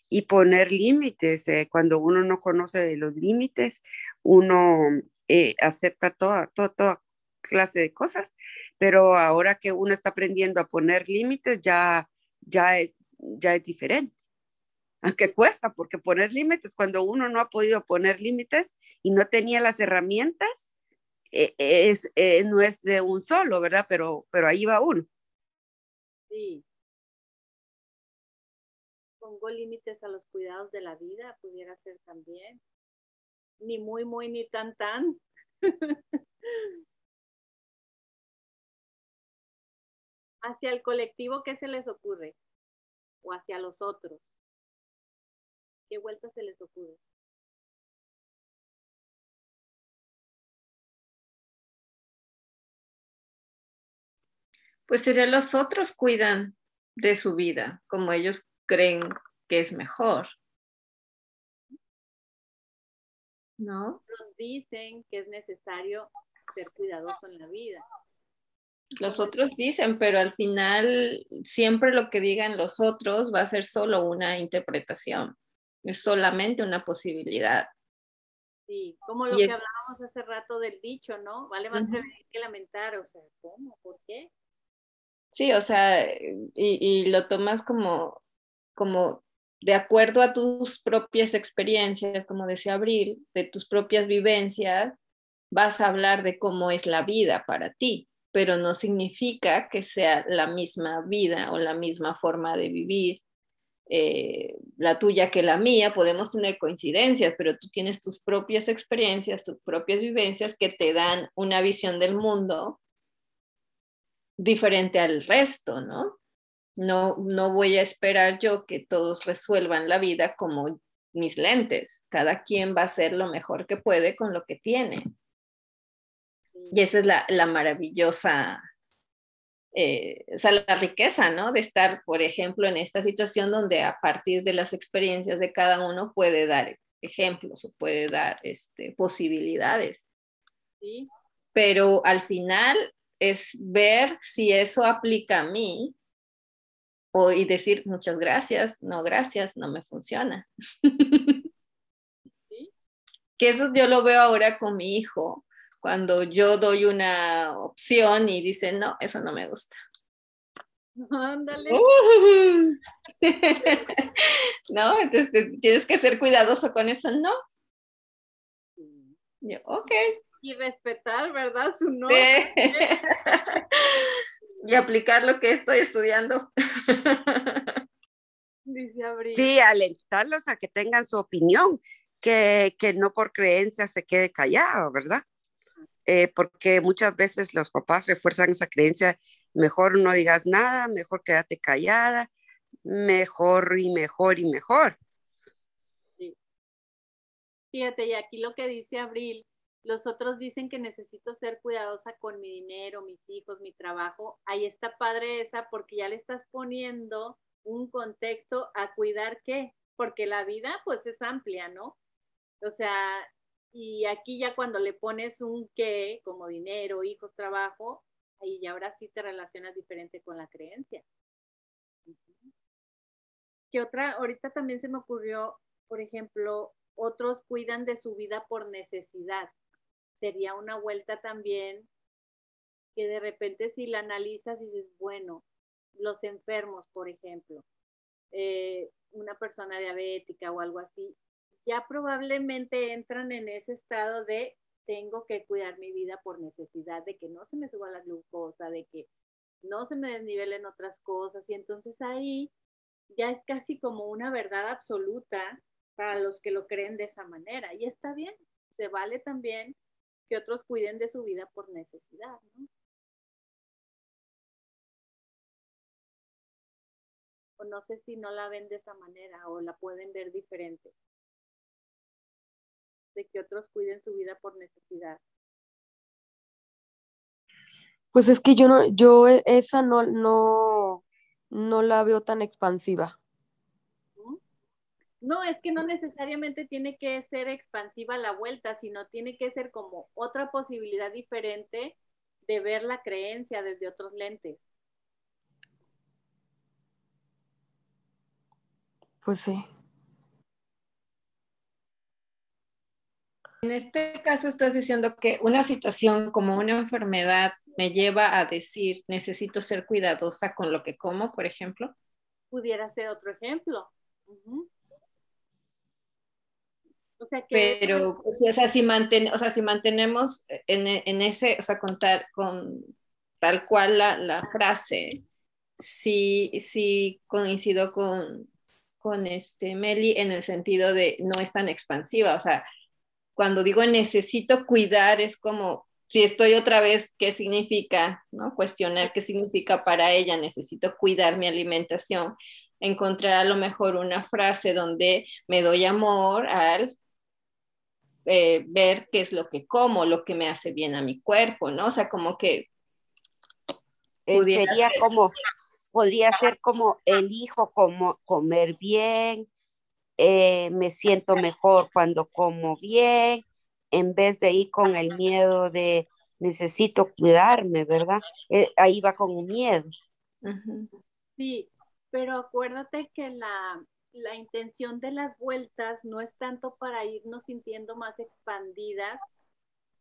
y poner límites. Eh, cuando uno no conoce de los límites, uno eh, acepta toda, toda, toda clase de cosas, pero ahora que uno está aprendiendo a poner límites, ya, ya, ya es diferente. Aunque cuesta, porque poner límites, cuando uno no ha podido poner límites y no tenía las herramientas, eh, es, eh, no es de un solo, ¿verdad? Pero, pero ahí va uno. Sí. Límites a los cuidados de la vida, pudiera ser también. Ni muy, muy, ni tan, tan. Hacia el colectivo, ¿qué se les ocurre? o hacia los otros? ¿Qué vuelta se les ocurre? Pues sería los otros cuidan de su vida como ellos creen que es mejor. ¿No? Nos dicen que es necesario ser cuidadoso en la vida. Los otros dicen, pero al final siempre lo que digan los otros va a ser solo una interpretación, es solamente una posibilidad. Sí, como lo que hablábamos hace rato del dicho, ¿no? Vale más prevenir que lamentar, o sea, ¿cómo? ¿Por qué? Sí, o sea, y, y, lo tomas como, como de acuerdo a tus propias experiencias, como decía Abril, de tus propias vivencias, vas a hablar de cómo es la vida para ti pero no significa que sea la misma vida o la misma forma de vivir eh, la tuya que la mía. Podemos tener coincidencias, pero tú tienes tus propias experiencias, tus propias vivencias que te dan una visión del mundo diferente al resto, ¿no? No, no voy a esperar yo que todos resuelvan la vida como mis lentes. Cada quien va a hacer lo mejor que puede con lo que tiene. Y esa es la, maravillosa, eh, o sea, la riqueza, ¿no? De estar, por ejemplo, en esta situación donde a partir de las experiencias de cada uno puede dar ejemplos o puede dar este, posibilidades. Sí. Pero al final es ver si eso aplica a mí o, y decir muchas gracias, no gracias, no me funciona. ¿Sí? Que eso yo lo veo ahora con mi hijo cuando yo doy una opción y dicen, no, eso no me gusta. Ándale. no, entonces tienes que ser cuidadoso con eso, ¿no? Yo, ok. Y respetar, ¿verdad? Su no. y aplicar lo que estoy estudiando. Dice Abril. Sí, alentarlos a que tengan su opinión, que, que no por creencia se quede callado, ¿verdad? Eh, porque muchas veces los papás refuerzan esa creencia, mejor no digas nada, mejor quédate callada, mejor y mejor y mejor. Sí. Fíjate, y aquí lo que dice Abril, los otros dicen que necesito ser cuidadosa con mi dinero, mis hijos, mi trabajo. Ahí está padre esa porque ya le estás poniendo un contexto a cuidar qué? porque la vida pues es amplia, ¿no? O sea, y aquí ya cuando le pones un qué, como dinero, hijos, trabajo, ahí ya ahora sí te relacionas diferente con la creencia. ¿Qué otra? Ahorita también se me ocurrió, por ejemplo, otros cuidan de su vida por necesidad. Sería una vuelta también que de repente si la analizas dices, bueno, los enfermos, por ejemplo, eh, una persona diabética o algo así, ya probablemente entran en ese estado de tengo que cuidar mi vida por necesidad, de que no se me suba la glucosa, de que no se me desnivelen otras cosas. Y entonces ahí ya es casi como una verdad absoluta para los que lo creen de esa manera. Y está bien, se vale también que otros cuiden de su vida por necesidad, ¿no? O no sé si no la ven de esa manera o la pueden ver diferente. De que otros cuiden su vida por necesidad. Pues es que yo no, yo e, esa no, no, no la veo tan expansiva. No, es que no necesariamente tiene que ser expansiva la vuelta, sino tiene que ser como otra posibilidad diferente de ver la creencia desde otros lentes. Pues sí. En este caso estás diciendo que una situación como una enfermedad me lleva a decir, necesito ser cuidadosa con lo que como, por ejemplo. Pudiera ser otro ejemplo. O sea que Pero, o sea, si o sea, si mantenemos en, en, ese, o sea, contar con tal cual la, la frase, sí, sí coincido con, con este Meli en el sentido de no es tan expansiva, o sea, cuando digo necesito cuidar es como si estoy otra vez, ¿qué significa? ¿no? Cuestionar qué significa para ella, necesito cuidar mi alimentación, encontrar a lo mejor una frase donde me doy amor al eh, ver qué es lo que como, lo que me hace bien a mi cuerpo, ¿no? O sea, como que... Eh, sería como, podría ser como elijo como comer bien, eh, me siento mejor cuando como bien, en vez de ir con el miedo de necesito cuidarme, ¿verdad? ahí va con un miedo. Sí, pero acuérdate que la, la intención de las vueltas no es tanto para irnos sintiendo más expandidas,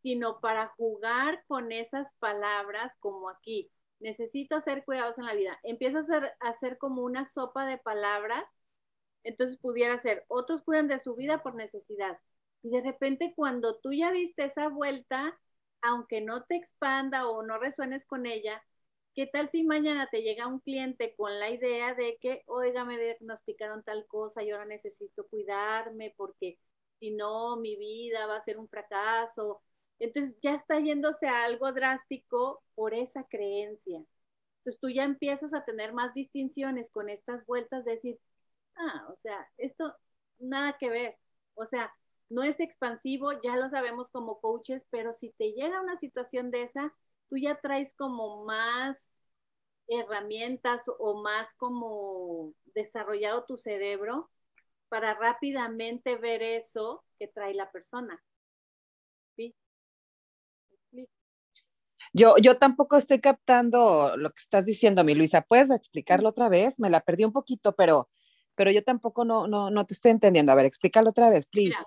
sino para jugar con esas palabras como aquí. Necesito ser cuidados en la vida. Empieza a ser, a hacer como una sopa de palabras. Entonces pudiera ser, otros cuidan de su vida por necesidad. Y de repente cuando tú ya viste esa vuelta, aunque no te expanda o no resuenes con ella, ¿Qué tal si mañana te llega un cliente con la idea de que, oiga, me diagnosticaron tal cosa y ahora necesito cuidarme porque si no, mi vida va a ser un fracaso? Entonces ya está yéndose a algo drástico por esa creencia. Entonces tú ya empiezas a tener más distinciones con estas vueltas de decir, ah, o sea, esto nada que ver. O sea, no es expansivo, ya lo sabemos como coaches, pero si te llega una situación de esa, tú ya traes como más herramientas o más como desarrollado tu cerebro para rápidamente ver eso que trae la persona. ¿Sí? Yo, yo tampoco estoy captando lo que estás diciendo, mi Luisa. ¿Puedes explicarlo otra vez? Me la perdí un poquito, pero, pero yo tampoco no, no, no te estoy entendiendo. A ver, explícalo otra vez, please.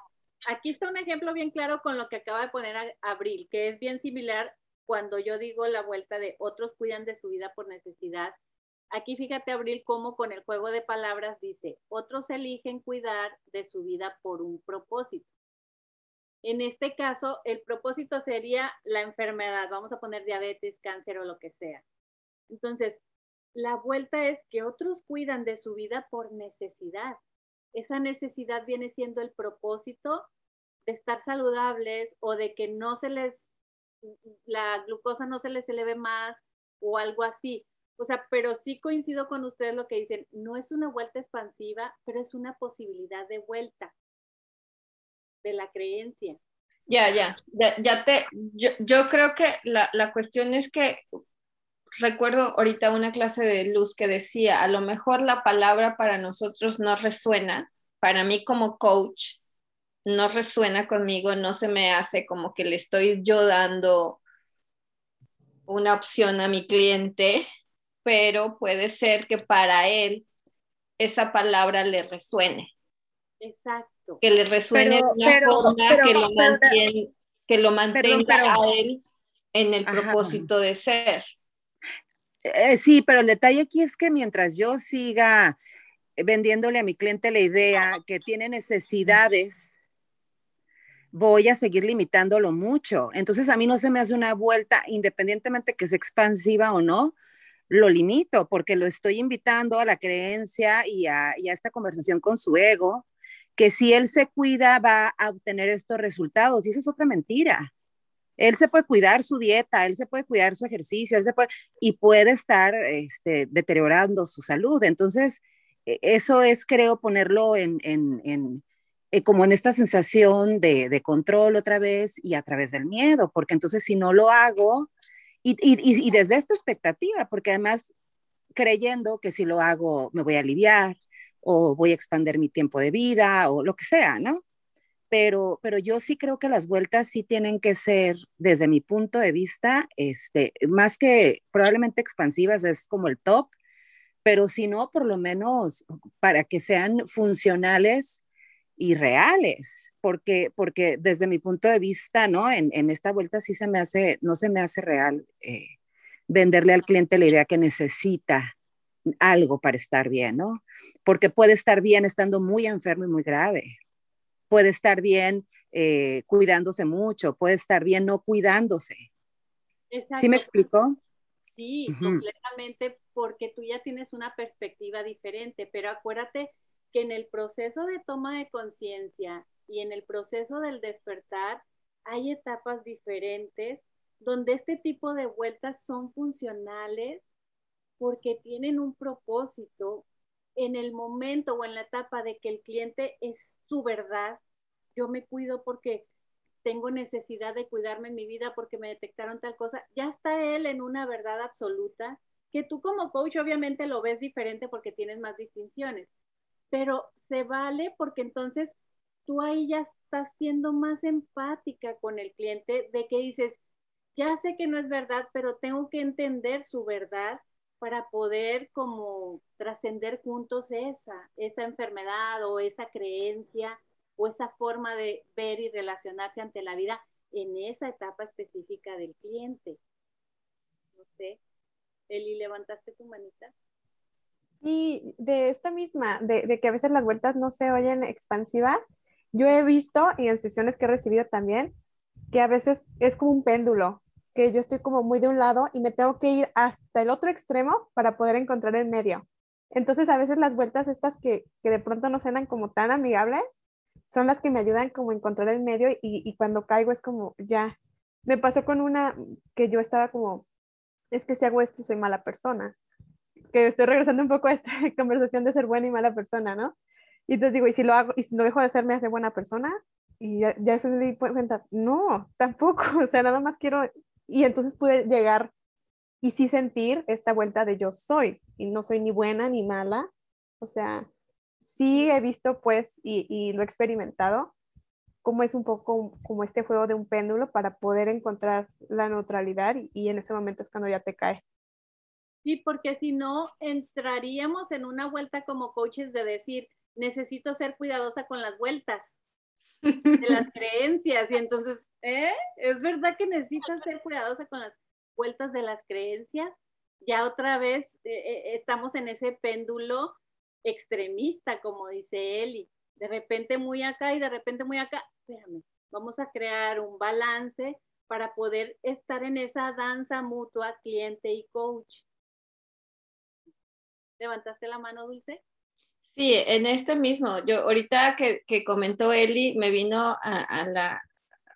aquí está un ejemplo bien claro con lo que acaba de poner Abril, que es bien similar cuando yo digo la vuelta de otros cuidan de su vida por necesidad, aquí fíjate, Abril, cómo con el juego de palabras dice, otros eligen cuidar de su vida por un propósito. En este caso, el propósito sería la enfermedad, vamos a poner diabetes, cáncer o lo que sea. Entonces, la vuelta es que otros cuidan de su vida por necesidad. Esa necesidad viene siendo el propósito de estar saludables o de que no se les la glucosa no se les eleve más o algo así. O sea, pero sí coincido con ustedes lo que dicen, no es una vuelta expansiva, pero es una posibilidad de vuelta de la creencia. Ya, ya, ya, te, yo, yo, creo que la, la cuestión es que recuerdo ahorita una clase de luz que decía, a lo mejor la palabra para nosotros no resuena, para mí como coach no resuena conmigo, no se me hace como que le estoy yo dando una opción a mi cliente, pero puede ser que para él esa palabra le resuene. Exacto. Que le resuene de una forma que, lo mantiene, que lo mantenga a él en el propósito de ser. Eh, sí, pero el detalle aquí es que mientras yo siga vendiéndole a mi cliente la idea que tiene necesidades, voy a seguir limitándolo mucho. Entonces a mí no se me hace una vuelta, independientemente que sea expansiva o no, lo limito porque lo estoy invitando a la creencia y a, a esta conversación con su ego, que si él se cuida va a obtener estos resultados. Y esa es otra mentira. Él se puede cuidar su dieta, él se puede cuidar su ejercicio, él se puede, y puede estar este, deteriorando su salud. Entonces, e, eso es, creo, ponerlo en, en eh, como en esta sensación de, control otra vez y a través del miedo, porque entonces si no lo hago, y, y, y desde esta expectativa, porque además creyendo que si lo hago me voy a aliviar o voy a expandir mi tiempo de vida o lo que sea, ¿no? Pero, pero yo sí creo que las vueltas sí tienen que ser, desde mi punto de vista, este, más que probablemente expansivas, es como el top, pero si no, por lo menos para que sean funcionales y reales, porque, porque desde mi punto de vista, ¿no? En, en esta vuelta sí se me hace, no se me hace real eh, venderle al cliente la idea que necesita algo para estar bien, ¿no? Porque puede estar bien estando muy enfermo y muy grave, puede estar bien eh, cuidándose mucho, puede estar bien no cuidándose. Exacto. ¿Sí me explicó? Sí, uh -huh. completamente, porque tú ya tienes una perspectiva diferente, pero acuérdate que en el proceso de toma de conciencia y en el proceso del despertar hay etapas diferentes donde este tipo de vueltas son funcionales porque tienen un propósito en el momento o en la etapa de que el cliente es su verdad. Yo me cuido porque tengo necesidad de cuidarme en mi vida porque me detectaron tal cosa. Ya está él en una verdad absoluta que tú como coach obviamente lo ves diferente porque tienes más distinciones, pero se vale porque entonces tú ahí ya estás siendo más empática con el cliente de que dices, ya sé que no es verdad, pero tengo que entender su verdad para poder como trascender juntos esa, esa enfermedad o esa creencia o esa forma de ver y relacionarse ante la vida en esa etapa específica del cliente. No sé, Eli, ¿levantaste tu manita? Y de esta misma, de, que a veces las vueltas no se oyen expansivas, yo he visto y en sesiones que he recibido también, que a veces es como un péndulo, que yo estoy como muy de un lado y me tengo que ir hasta el otro extremo para poder encontrar el medio. Entonces a veces las vueltas estas que, que de pronto no suenan como tan amigables, son las que me ayudan como a encontrar el medio y, y cuando caigo es como ya. Me pasó con una que yo estaba como, es que si hago esto soy mala persona. Que estoy regresando un poco a esta conversación de ser buena y mala persona, ¿no? Y entonces digo, y si lo hago, y si lo dejo de hacer, me hace buena persona. Y ya, ya eso me di cuenta, no, tampoco, o sea, nada más quiero, y entonces pude llegar y sí sentir esta vuelta de yo soy, y no soy ni buena ni mala, o sea, sí he visto pues y, y lo he experimentado, cómo es un poco como este juego de un péndulo para poder encontrar la neutralidad y, y en ese momento es cuando ya te cae. Sí, porque si no, entraríamos en una vuelta como coaches de decir, necesito ser cuidadosa con las vueltas de las creencias. Y entonces, ¿eh? ¿Es verdad que necesitas ser cuidadosa con las vueltas de las creencias? Ya otra vez eh, estamos en ese péndulo extremista, como dice Eli. De repente muy acá y de repente muy acá. Vamos a crear un balance para poder estar en esa danza mutua cliente y coach. ¿Levantaste la mano, Dulce? Sí, en este mismo, yo ahorita que, que comentó Eli, me vino a, a, la,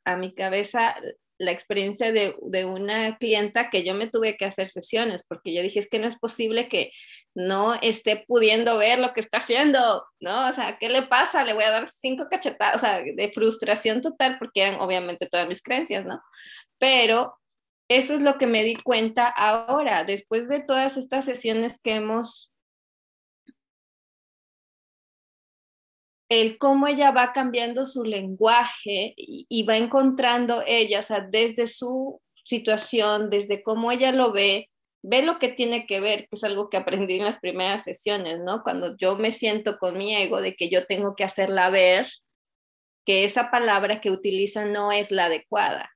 a mi cabeza la experiencia de, de, una clienta que yo me tuve que hacer sesiones, porque yo dije, es que no es posible que no esté pudiendo ver lo que está haciendo, ¿no? O sea, ¿qué le pasa? Le voy a dar cinco cachetadas, o sea, de frustración total, porque eran obviamente todas mis creencias, ¿no? Pero eso es lo que me di cuenta ahora, después de todas estas sesiones que hemos el cómo ella va cambiando su lenguaje y, va encontrando ella, o sea, desde su situación, desde cómo ella lo ve, ve lo que tiene que ver, que es algo que aprendí en las primeras sesiones, ¿no? Cuando yo me siento con mi ego de que yo tengo que hacerla ver, que esa palabra que utiliza no es la adecuada,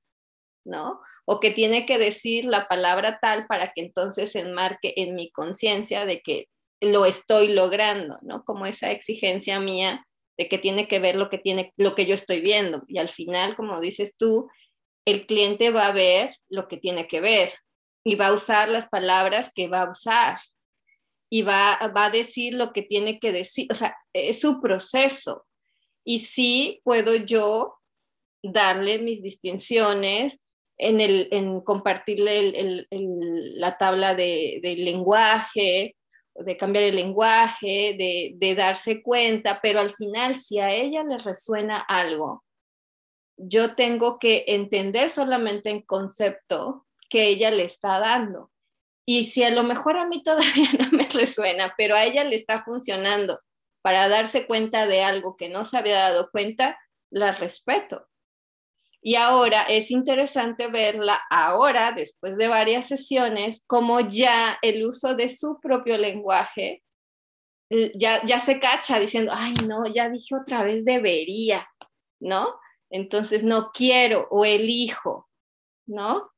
¿no? O que tiene que decir la palabra tal para que entonces se enmarque en mi conciencia de que lo estoy logrando, ¿no? Como esa exigencia mía de que tiene que ver lo que tiene lo que yo estoy viendo y al final, como dices tú, el cliente va a ver lo que tiene que ver y va a usar las palabras que va a usar y va, va a decir lo que tiene que decir, o sea, es su proceso. Y sí puedo yo darle mis distinciones, en, el, en compartirle la tabla de, lenguaje, de cambiar el lenguaje, de, de, darse cuenta, pero al final si a ella le resuena algo, yo tengo que entender solamente en concepto que ella le está dando. Y si a lo mejor a mí todavía no me resuena, pero a ella le está funcionando para darse cuenta de algo que no se había dado cuenta, la respeto. Y ahora es interesante verla ahora, después de varias sesiones, como ya el uso de su propio lenguaje ya, ya se cacha diciendo, ay, no, ya dije otra vez debería, ¿no? Entonces no quiero o elijo, ¿no?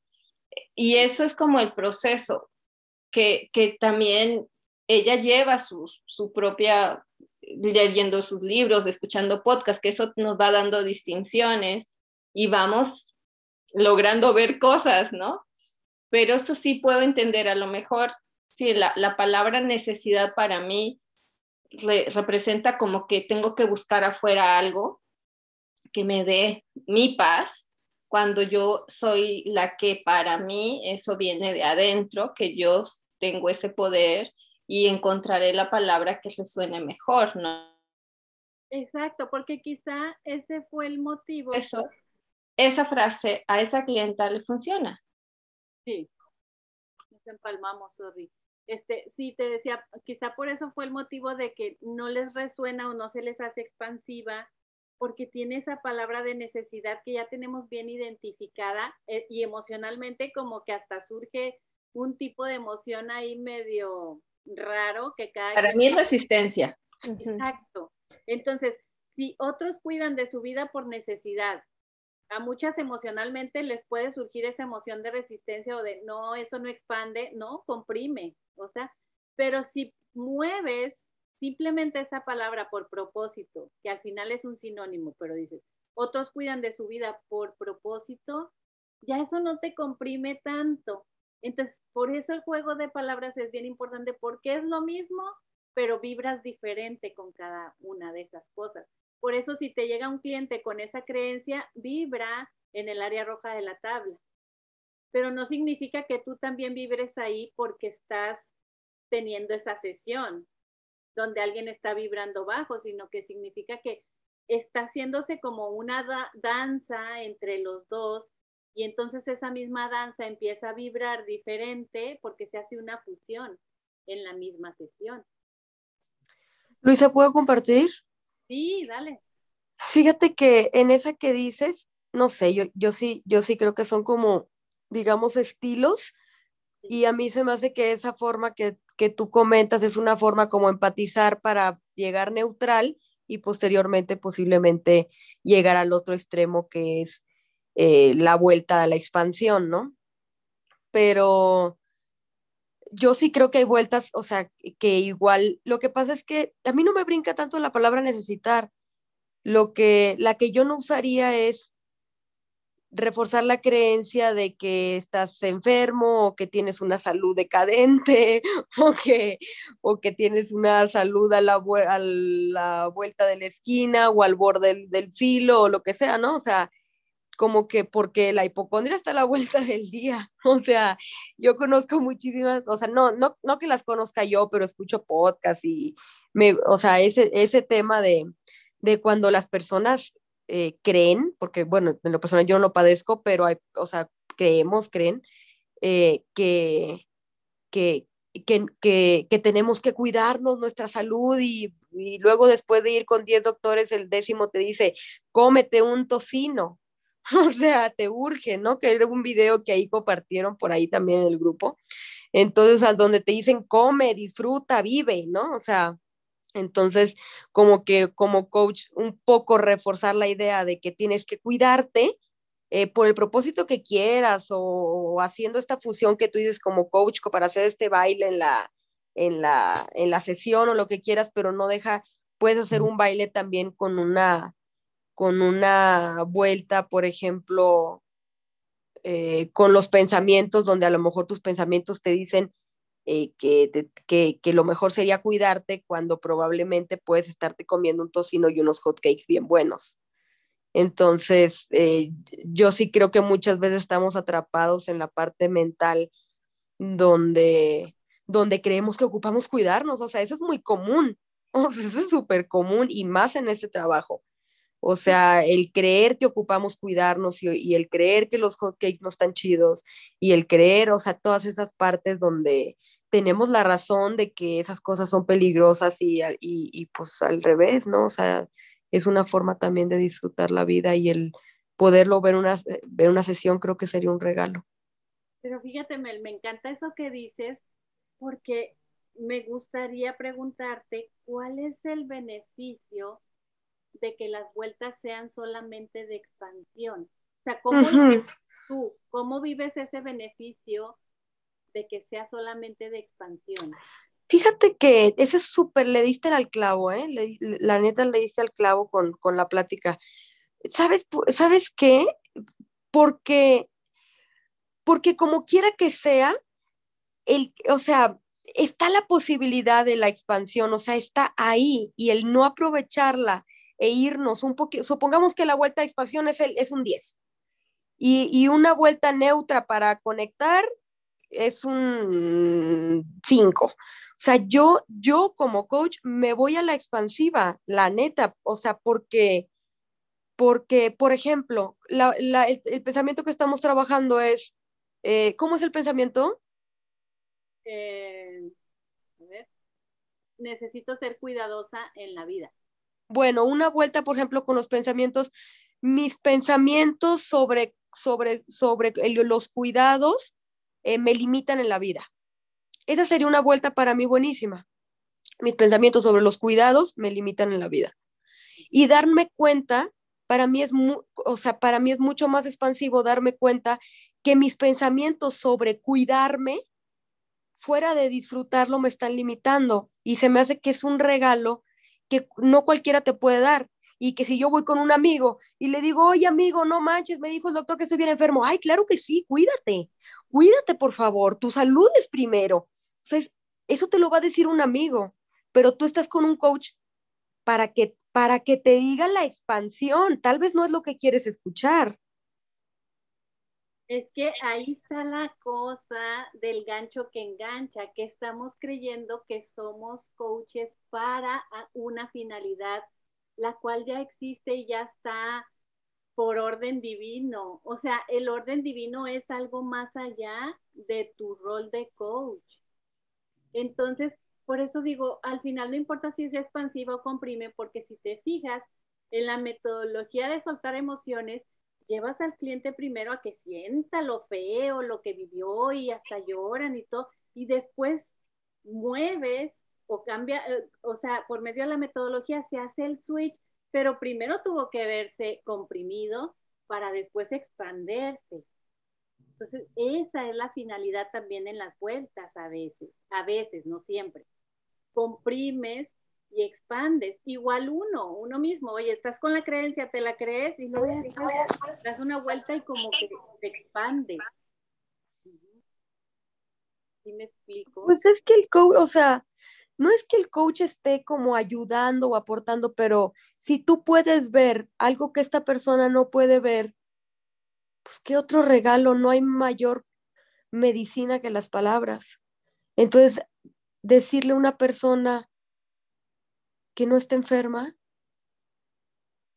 Y eso es como el proceso que, que también ella lleva su, su propia, leyendo sus libros, escuchando podcasts, que eso nos va dando distinciones y vamos logrando ver cosas, ¿no? Pero eso sí puedo entender, a lo mejor, sí, la, la palabra necesidad para mí representa como que tengo que buscar afuera algo que me dé mi paz cuando yo soy la que para mí eso viene de adentro, que yo tengo ese poder y encontraré la palabra que resuene mejor, ¿no? Exacto, porque quizá ese fue el motivo. Eso, esa frase a esa clienta le funciona. Sí, nos empalmamos, sorry. Este, sí, te decía, quizá por eso fue el motivo de que no les resuena o no se les hace expansiva porque tiene esa palabra de necesidad que ya tenemos bien identificada eh, y emocionalmente como que hasta surge un tipo de emoción ahí medio raro que cada... Para mí es resistencia. Exacto. Entonces, si otros cuidan de su vida por necesidad, a muchas emocionalmente les puede surgir esa emoción de resistencia o de no, eso no expande, no, comprime, o sea, pero si mueves simplemente esa palabra por propósito, que al final es un sinónimo, pero dices, otros cuidan de su vida por propósito, ya eso no te comprime tanto. Entonces, por eso el juego de palabras es bien importante, porque es lo mismo, pero vibras diferente con cada una de esas cosas. Por eso si te llega un cliente con esa creencia, vibra en el área roja de la tabla. Pero no significa que tú también vibres ahí porque estás teniendo esa sesión donde alguien está vibrando bajo, sino que significa que está haciéndose como una danza entre los dos y entonces esa misma danza empieza a vibrar diferente porque se hace una fusión en la misma sesión. Luisa, ¿puedo compartir? Sí, dale. Fíjate que en esa que dices, no sé, yo, yo sí, yo sí creo que son como, digamos, estilos y a mí se me hace que esa forma que que tú comentas es una forma como empatizar para llegar neutral y posteriormente posiblemente llegar al otro extremo que es eh, la vuelta a la expansión, ¿no? Pero yo sí creo que hay vueltas, o sea, que igual, lo que pasa es que a mí no me brinca tanto la palabra necesitar. Lo que, la que yo no usaría es reforzar la creencia de que estás enfermo o que tienes una salud decadente o que, o que tienes una salud a la, vuelta de la esquina o al borde del, filo o lo que sea, ¿no? O sea, como que porque la hipocondria está a la vuelta del día. O sea, yo conozco muchísimas, o sea, no, no, no que las conozca yo, pero escucho podcast y me, o sea, ese, ese tema de, de cuando las personas eh, creen, porque bueno, en lo personal yo no padezco, pero hay, o sea, creemos, creen, eh, que, que, que, que, tenemos que cuidarnos nuestra salud y y luego después de ir con 10 doctores, el décimo te dice, cómete un tocino. O sea, te urge, ¿no? Que era un video que ahí compartieron por ahí también en el grupo. Entonces, a donde te dicen, come, disfruta, vive, ¿no? O sea, entonces, como que como coach, un poco reforzar la idea de que tienes que cuidarte eh, por el propósito que quieras o, haciendo esta fusión que tú dices como coach para hacer este baile en la, en la, en la sesión o lo que quieras, pero no deja, puedes hacer un baile también con una, con una vuelta, por ejemplo, eh, con los pensamientos, donde a lo mejor tus pensamientos te dicen eh, que, que, lo mejor sería cuidarte cuando probablemente puedes estarte comiendo un tocino y unos hotcakes bien buenos. Entonces, eh, yo sí creo que muchas veces estamos atrapados en la parte mental donde, donde creemos que ocupamos cuidarnos. O sea, eso es muy común. O eso es súper común y más en este trabajo. O sea, el creer que ocupamos cuidarnos y, el creer que los hotcakes no están chidos y el creer, o sea, todas esas partes donde tenemos la razón de que esas cosas son peligrosas y, y, y pues al revés, ¿no? O sea, es una forma también de disfrutar la vida y el poderlo ver una, ver una sesión creo que sería un regalo. Pero fíjate, Mel, me encanta eso que dices porque me gustaría preguntarte cuál es el beneficio de que las vueltas sean solamente de expansión. O sea, ¿cómo tú, cómo vives ese beneficio de que sea solamente de expansión? Fíjate que ese es súper, le diste al clavo, ¿eh? la neta le diste al clavo con, con la plática. ¿Sabes, ¿Sabes qué? Porque, porque como quiera que sea, el, o sea, está la posibilidad de la expansión, o sea, está ahí y el no aprovecharla e irnos un poquito, supongamos que la vuelta de expansión es, el, es un 10 y, y una vuelta neutra para conectar es un 5. O sea, yo, yo como coach me voy a la expansiva, la neta, o sea, porque, porque por ejemplo, la, la, el, pensamiento que estamos trabajando es, eh, ¿cómo es el pensamiento? Eh, a ver, necesito ser cuidadosa en la vida. Bueno, una vuelta, por ejemplo, con los pensamientos, mis pensamientos sobre, sobre, sobre los cuidados eh, me limitan en la vida. Esa sería una vuelta para mí buenísima. Mis pensamientos sobre los cuidados me limitan en la vida. Y darme cuenta, para mí es, o sea, para mí es mucho más expansivo darme cuenta que mis pensamientos sobre cuidarme, fuera de disfrutarlo, me están limitando. Y se me hace que es un regalo que no cualquiera te puede dar. Y que si yo voy con un amigo y le digo, oye amigo, no manches, me dijo el doctor que estoy bien enfermo. Ay, claro que sí, cuídate, cuídate por favor, tu salud es primero. O sea, eso te lo va a decir un amigo, pero tú estás con un coach para que, para que te diga la expansión. Tal vez no es lo que quieres escuchar. Es que ahí está la cosa del gancho que engancha, que estamos creyendo que somos coaches para una finalidad, la cual ya existe y ya está por orden divino. O sea, el orden divino es algo más allá de tu rol de coach. Entonces, por eso digo, al final no importa si es expansiva o comprime, porque si te fijas en la metodología de soltar emociones, llevas al cliente primero a que sienta lo feo, lo que vivió y hasta lloran y todo, y después mueves o cambia, eh, o sea, por medio de la metodología se hace el switch, pero primero tuvo que verse comprimido para después expandirse. Entonces, esa es la finalidad también en las vueltas a veces, a veces, no siempre. Comprimes y expandes. Igual uno, uno mismo. Oye, estás con la creencia, te la crees y luego das una vuelta y como que te expandes. ¿Sí me explico? Pues es que el coach, o sea, no es que el coach esté como ayudando o aportando, pero si tú puedes ver algo que esta persona no puede ver, pues qué otro regalo, no hay mayor medicina que las palabras. Entonces, decirle a una persona que no está enferma,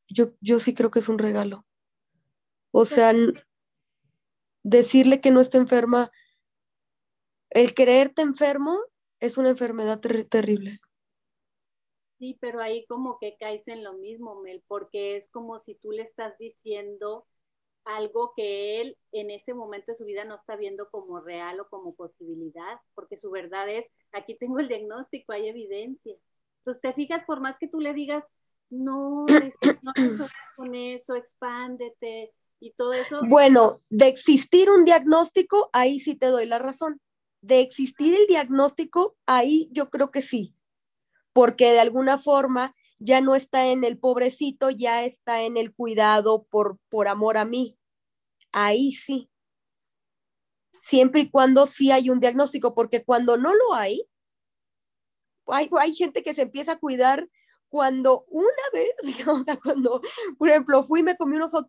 yo, yo sí creo que es un regalo. O sea, decirle que no está enferma, el creerte enfermo es una enfermedad ter terrible. Sí, pero ahí como que caes en lo mismo, Mel, porque es como si tú le estás diciendo algo que él en ese momento de su vida no está viendo como real o como posibilidad, porque su verdad es, aquí tengo el diagnóstico, hay evidencia. Entonces, te fijas, por más que tú le digas, no, no con eso, expándete y todo eso. Bueno, de existir un diagnóstico, ahí sí te doy la razón. De existir el diagnóstico, ahí yo creo que sí, porque de alguna forma ya no está en el pobrecito, ya está en el cuidado por, por amor a mí. Ahí sí. Siempre y cuando sí hay un diagnóstico, porque cuando no lo hay, hay, hay gente que se empieza a cuidar cuando una vez, sea, cuando, por ejemplo, fui y me comí unos hot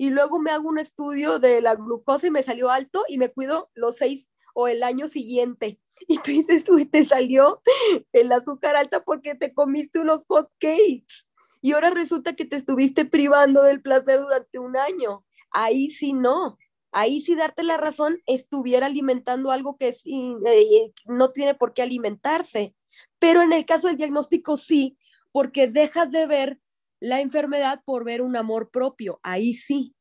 y luego me hago un estudio de la glucosa y me salió alto y me cuido los seis o el año siguiente. Y tú dices, tú te salió el azúcar alta porque te comiste unos hot cakes. Y ahora resulta que te estuviste privando del placer durante un año. Ahí sí no. Ahí sí darte la razón estuviera alimentando algo que eh, no tiene por qué alimentarse. Pero en el caso del diagnóstico sí, porque dejas de ver la enfermedad por ver un amor propio. Ahí sí.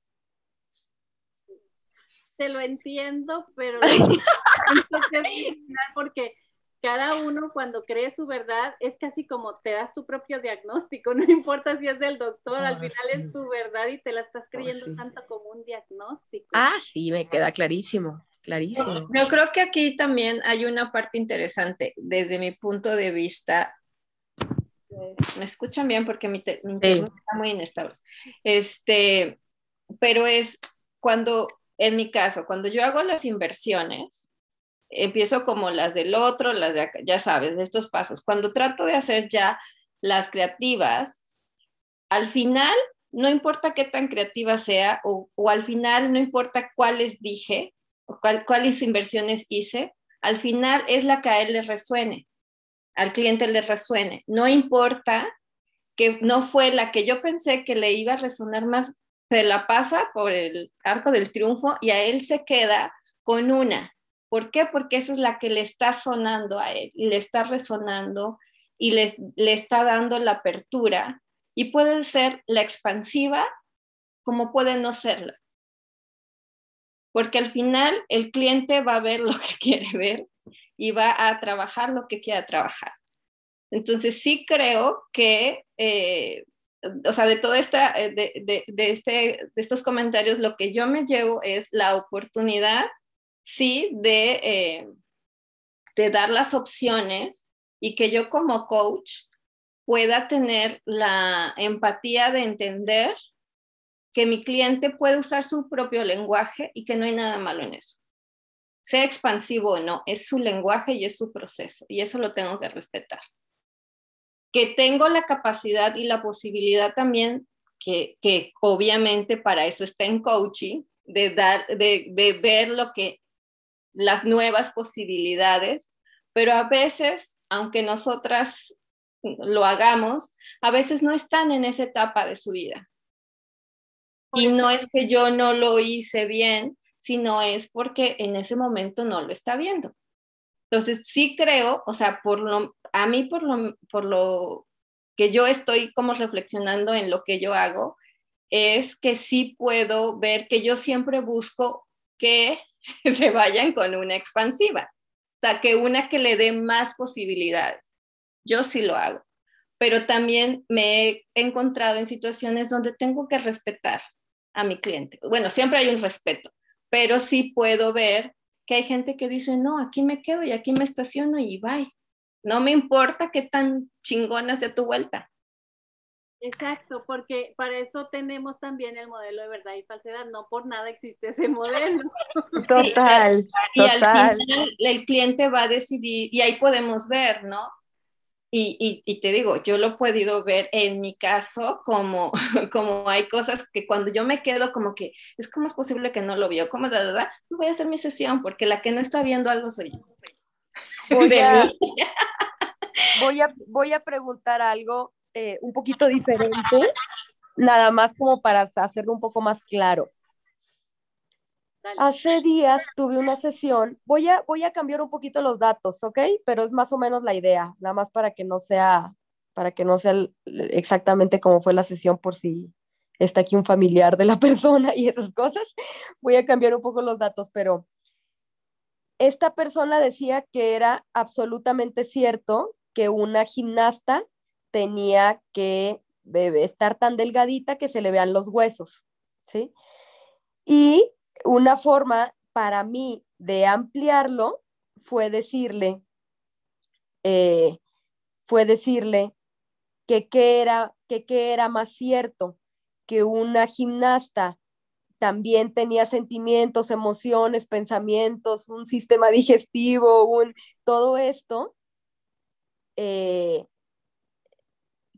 Te lo entiendo, pero porque cada uno cuando cree su verdad es casi como te das tu propio diagnóstico, no importa si es del doctor, al ah, final es tu verdad y te la estás oh, creyendo tanto como un diagnóstico. Ah, sí, me queda clarísimo, clarísimo. Yo creo que aquí también hay una parte interesante desde mi punto de vista me escuchan bien porque mi, internet está muy inestable. Este, pero es cuando, en mi caso, cuando yo hago las inversiones, empiezo como las del otro, las de acá, ya sabes, estos pasos. Cuando trato de hacer ya las creativas, al final, no importa qué tan creativa sea, o, al final, no importa cuáles dije, cuáles inversiones hice, al final es la que a él le resuene al cliente le resuene. No importa que no fue la que yo pensé que le iba a resonar más, se la pasa por el arco del triunfo y a él se queda con una. ¿Por qué? Porque esa es la que le está sonando a él y le está resonando y le, le está dando la apertura y puede ser la expansiva como puede no serla. Porque al final el cliente va a ver lo que quiere ver y va a trabajar lo que quiera trabajar. Entonces sí creo que, eh, o sea, de todo esta, eh, de, de, este, de estos comentarios, lo que yo me llevo es la oportunidad, sí, de, eh, de dar las opciones y que yo como coach pueda tener la empatía de entender que mi cliente puede usar su propio lenguaje y que no hay nada malo en eso sea expansivo o no, es su lenguaje y es su proceso, y eso lo tengo que respetar. Que tengo la capacidad y la posibilidad también, que, que obviamente para eso está en coaching, de, dar, de, de ver lo que, las nuevas posibilidades, pero a veces, aunque nosotras lo hagamos, a veces no están en esa etapa de su vida. Y no es que yo no lo hice bien, sino es porque en ese momento no lo está viendo. Entonces, sí creo, o sea, por lo, a mí por lo, por lo que yo estoy como reflexionando en lo que yo hago, es que sí puedo ver que yo siempre busco que se vayan con una expansiva, o sea, que una que le dé más posibilidades. Yo sí lo hago, pero también me he encontrado en situaciones donde tengo que respetar a mi cliente. Bueno, siempre hay un respeto, pero sí puedo ver que hay gente que dice, no, aquí me quedo y aquí me estaciono y bye. No me importa qué tan chingona sea tu vuelta. Exacto, porque para eso tenemos también el modelo de verdad y falsedad, no por nada existe ese modelo. Total. y al final el cliente va a decidir, y ahí podemos ver, ¿no? Y, te digo, yo lo he podido ver en mi caso como, como hay cosas que cuando yo me quedo como que es como es posible que no lo vio, como la verdad, voy a hacer mi sesión porque la que no está viendo algo soy yo. Voy, a, voy, a, voy a preguntar algo eh, un poquito diferente, nada más como para hacerlo un poco más claro. Hace días tuve una sesión, voy a, voy a cambiar un poquito los datos, ¿ok? Pero es más o menos la idea, nada más para que no sea para que no sea exactamente como fue la sesión por si está aquí un familiar de la persona y esas cosas. Voy a cambiar un poco los datos, pero esta persona decía que era absolutamente cierto que una gimnasta tenía que estar tan delgadita que se le vean los huesos, ¿sí? Y una forma para mí de ampliarlo fue decirle, eh, fue decirle que qué era, era más cierto, que una gimnasta también tenía sentimientos, emociones, pensamientos, un sistema digestivo, un, todo esto, eh,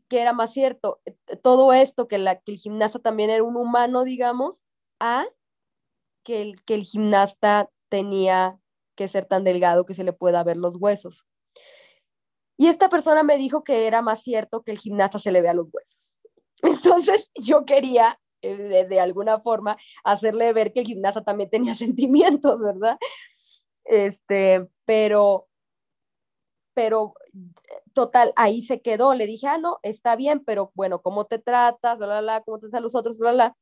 que era más cierto, todo esto, que, la, que el gimnasta también era un humano, digamos, a que el, que el gimnasta tenía que ser tan delgado que se le pueda ver los huesos. Y esta persona me dijo que era más cierto que el gimnasta se le vea los huesos. Entonces yo quería eh, de, alguna forma hacerle ver que el gimnasta también tenía sentimientos, ¿verdad? Este, pero, pero total, ahí se quedó. Le dije, ah, no, está bien, pero bueno, ¿cómo te tratas? Bla, bla, bla, ¿cómo te a los otros? Bla, bla.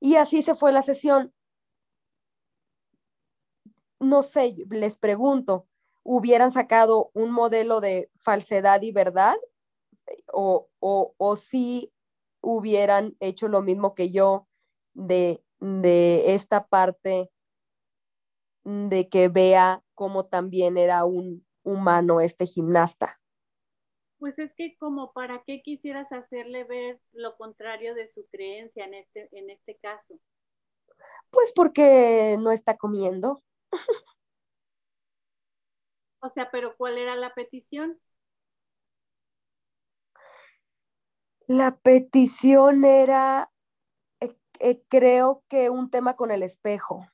Y así se fue la sesión. No sé, les pregunto, ¿hubieran sacado un modelo de falsedad y verdad? ¿O, o, o sí hubieran hecho lo mismo que yo de, de esta parte de que vea cómo también era un humano este gimnasta. Pues es que como para qué quisieras hacerle ver lo contrario de su creencia en este, en este caso. Pues porque no está comiendo. o sea, pero ¿cuál era la petición? La petición era, eh, eh, creo que un tema con el espejo.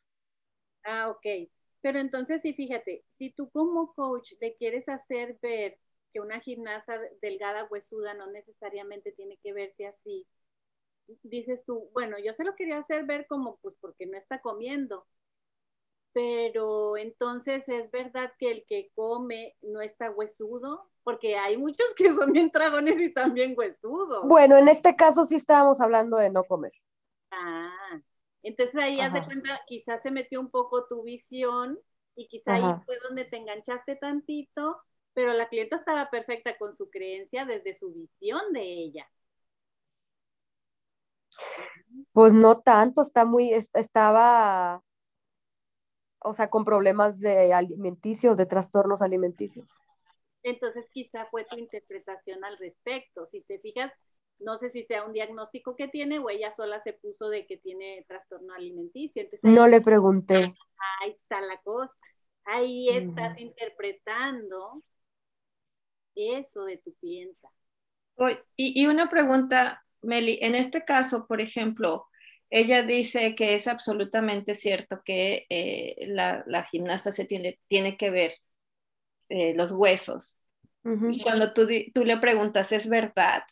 Ah, ok. Pero entonces, sí, fíjate, si tú como coach le quieres hacer ver que una gimnasta delgada huesuda no necesariamente tiene que verse así, dices tú, bueno, yo se lo quería hacer ver como pues porque no está comiendo, pero entonces es verdad que el que come no está huesudo, porque hay muchos que son bien dragones y también huesudos. Bueno, en este caso sí estábamos hablando de no comer. Ah, entonces ahí haz de cuenta, quizás se metió un poco tu visión y quizás ahí fue donde te enganchaste tantito, pero la clienta estaba perfecta con su creencia desde su visión de ella. Pues no tanto, está muy, estaba o sea, con problemas de alimenticios, de trastornos alimenticios. Entonces quizá fue tu interpretación al respecto. Si te fijas, no sé si sea un diagnóstico que tiene o ella sola se puso de que tiene trastorno alimenticio. no le pregunté. Ahí está la cosa. Ahí estás interpretando eso de tu clienta. Y, y una pregunta, Meli, en este caso, por ejemplo, ella dice que es absolutamente cierto que eh, la, gimnasta se tiene, tiene que ver eh, los huesos. Y cuando tú, tú, le preguntas, ¿es verdad?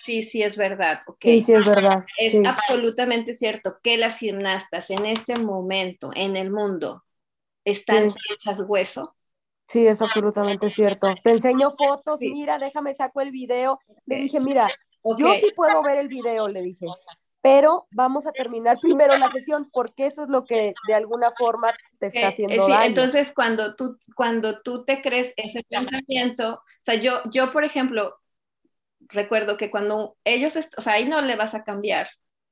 Sí, sí es verdad. Sí, sí es verdad. Es absolutamente cierto que las gimnastas en este momento en el mundo están hechas hueso. Sí, es absolutamente cierto. Te enseño fotos, mira, déjame saco el video. Le dije, mira, yo sí puedo ver el video, le dije pero vamos a terminar primero la sesión porque eso es lo que de alguna forma te está haciendo sí, Entonces, cuando tú, cuando tú te crees ese pensamiento, o sea, yo, yo, por ejemplo, recuerdo que cuando ellos, o sea, ahí no le vas a cambiar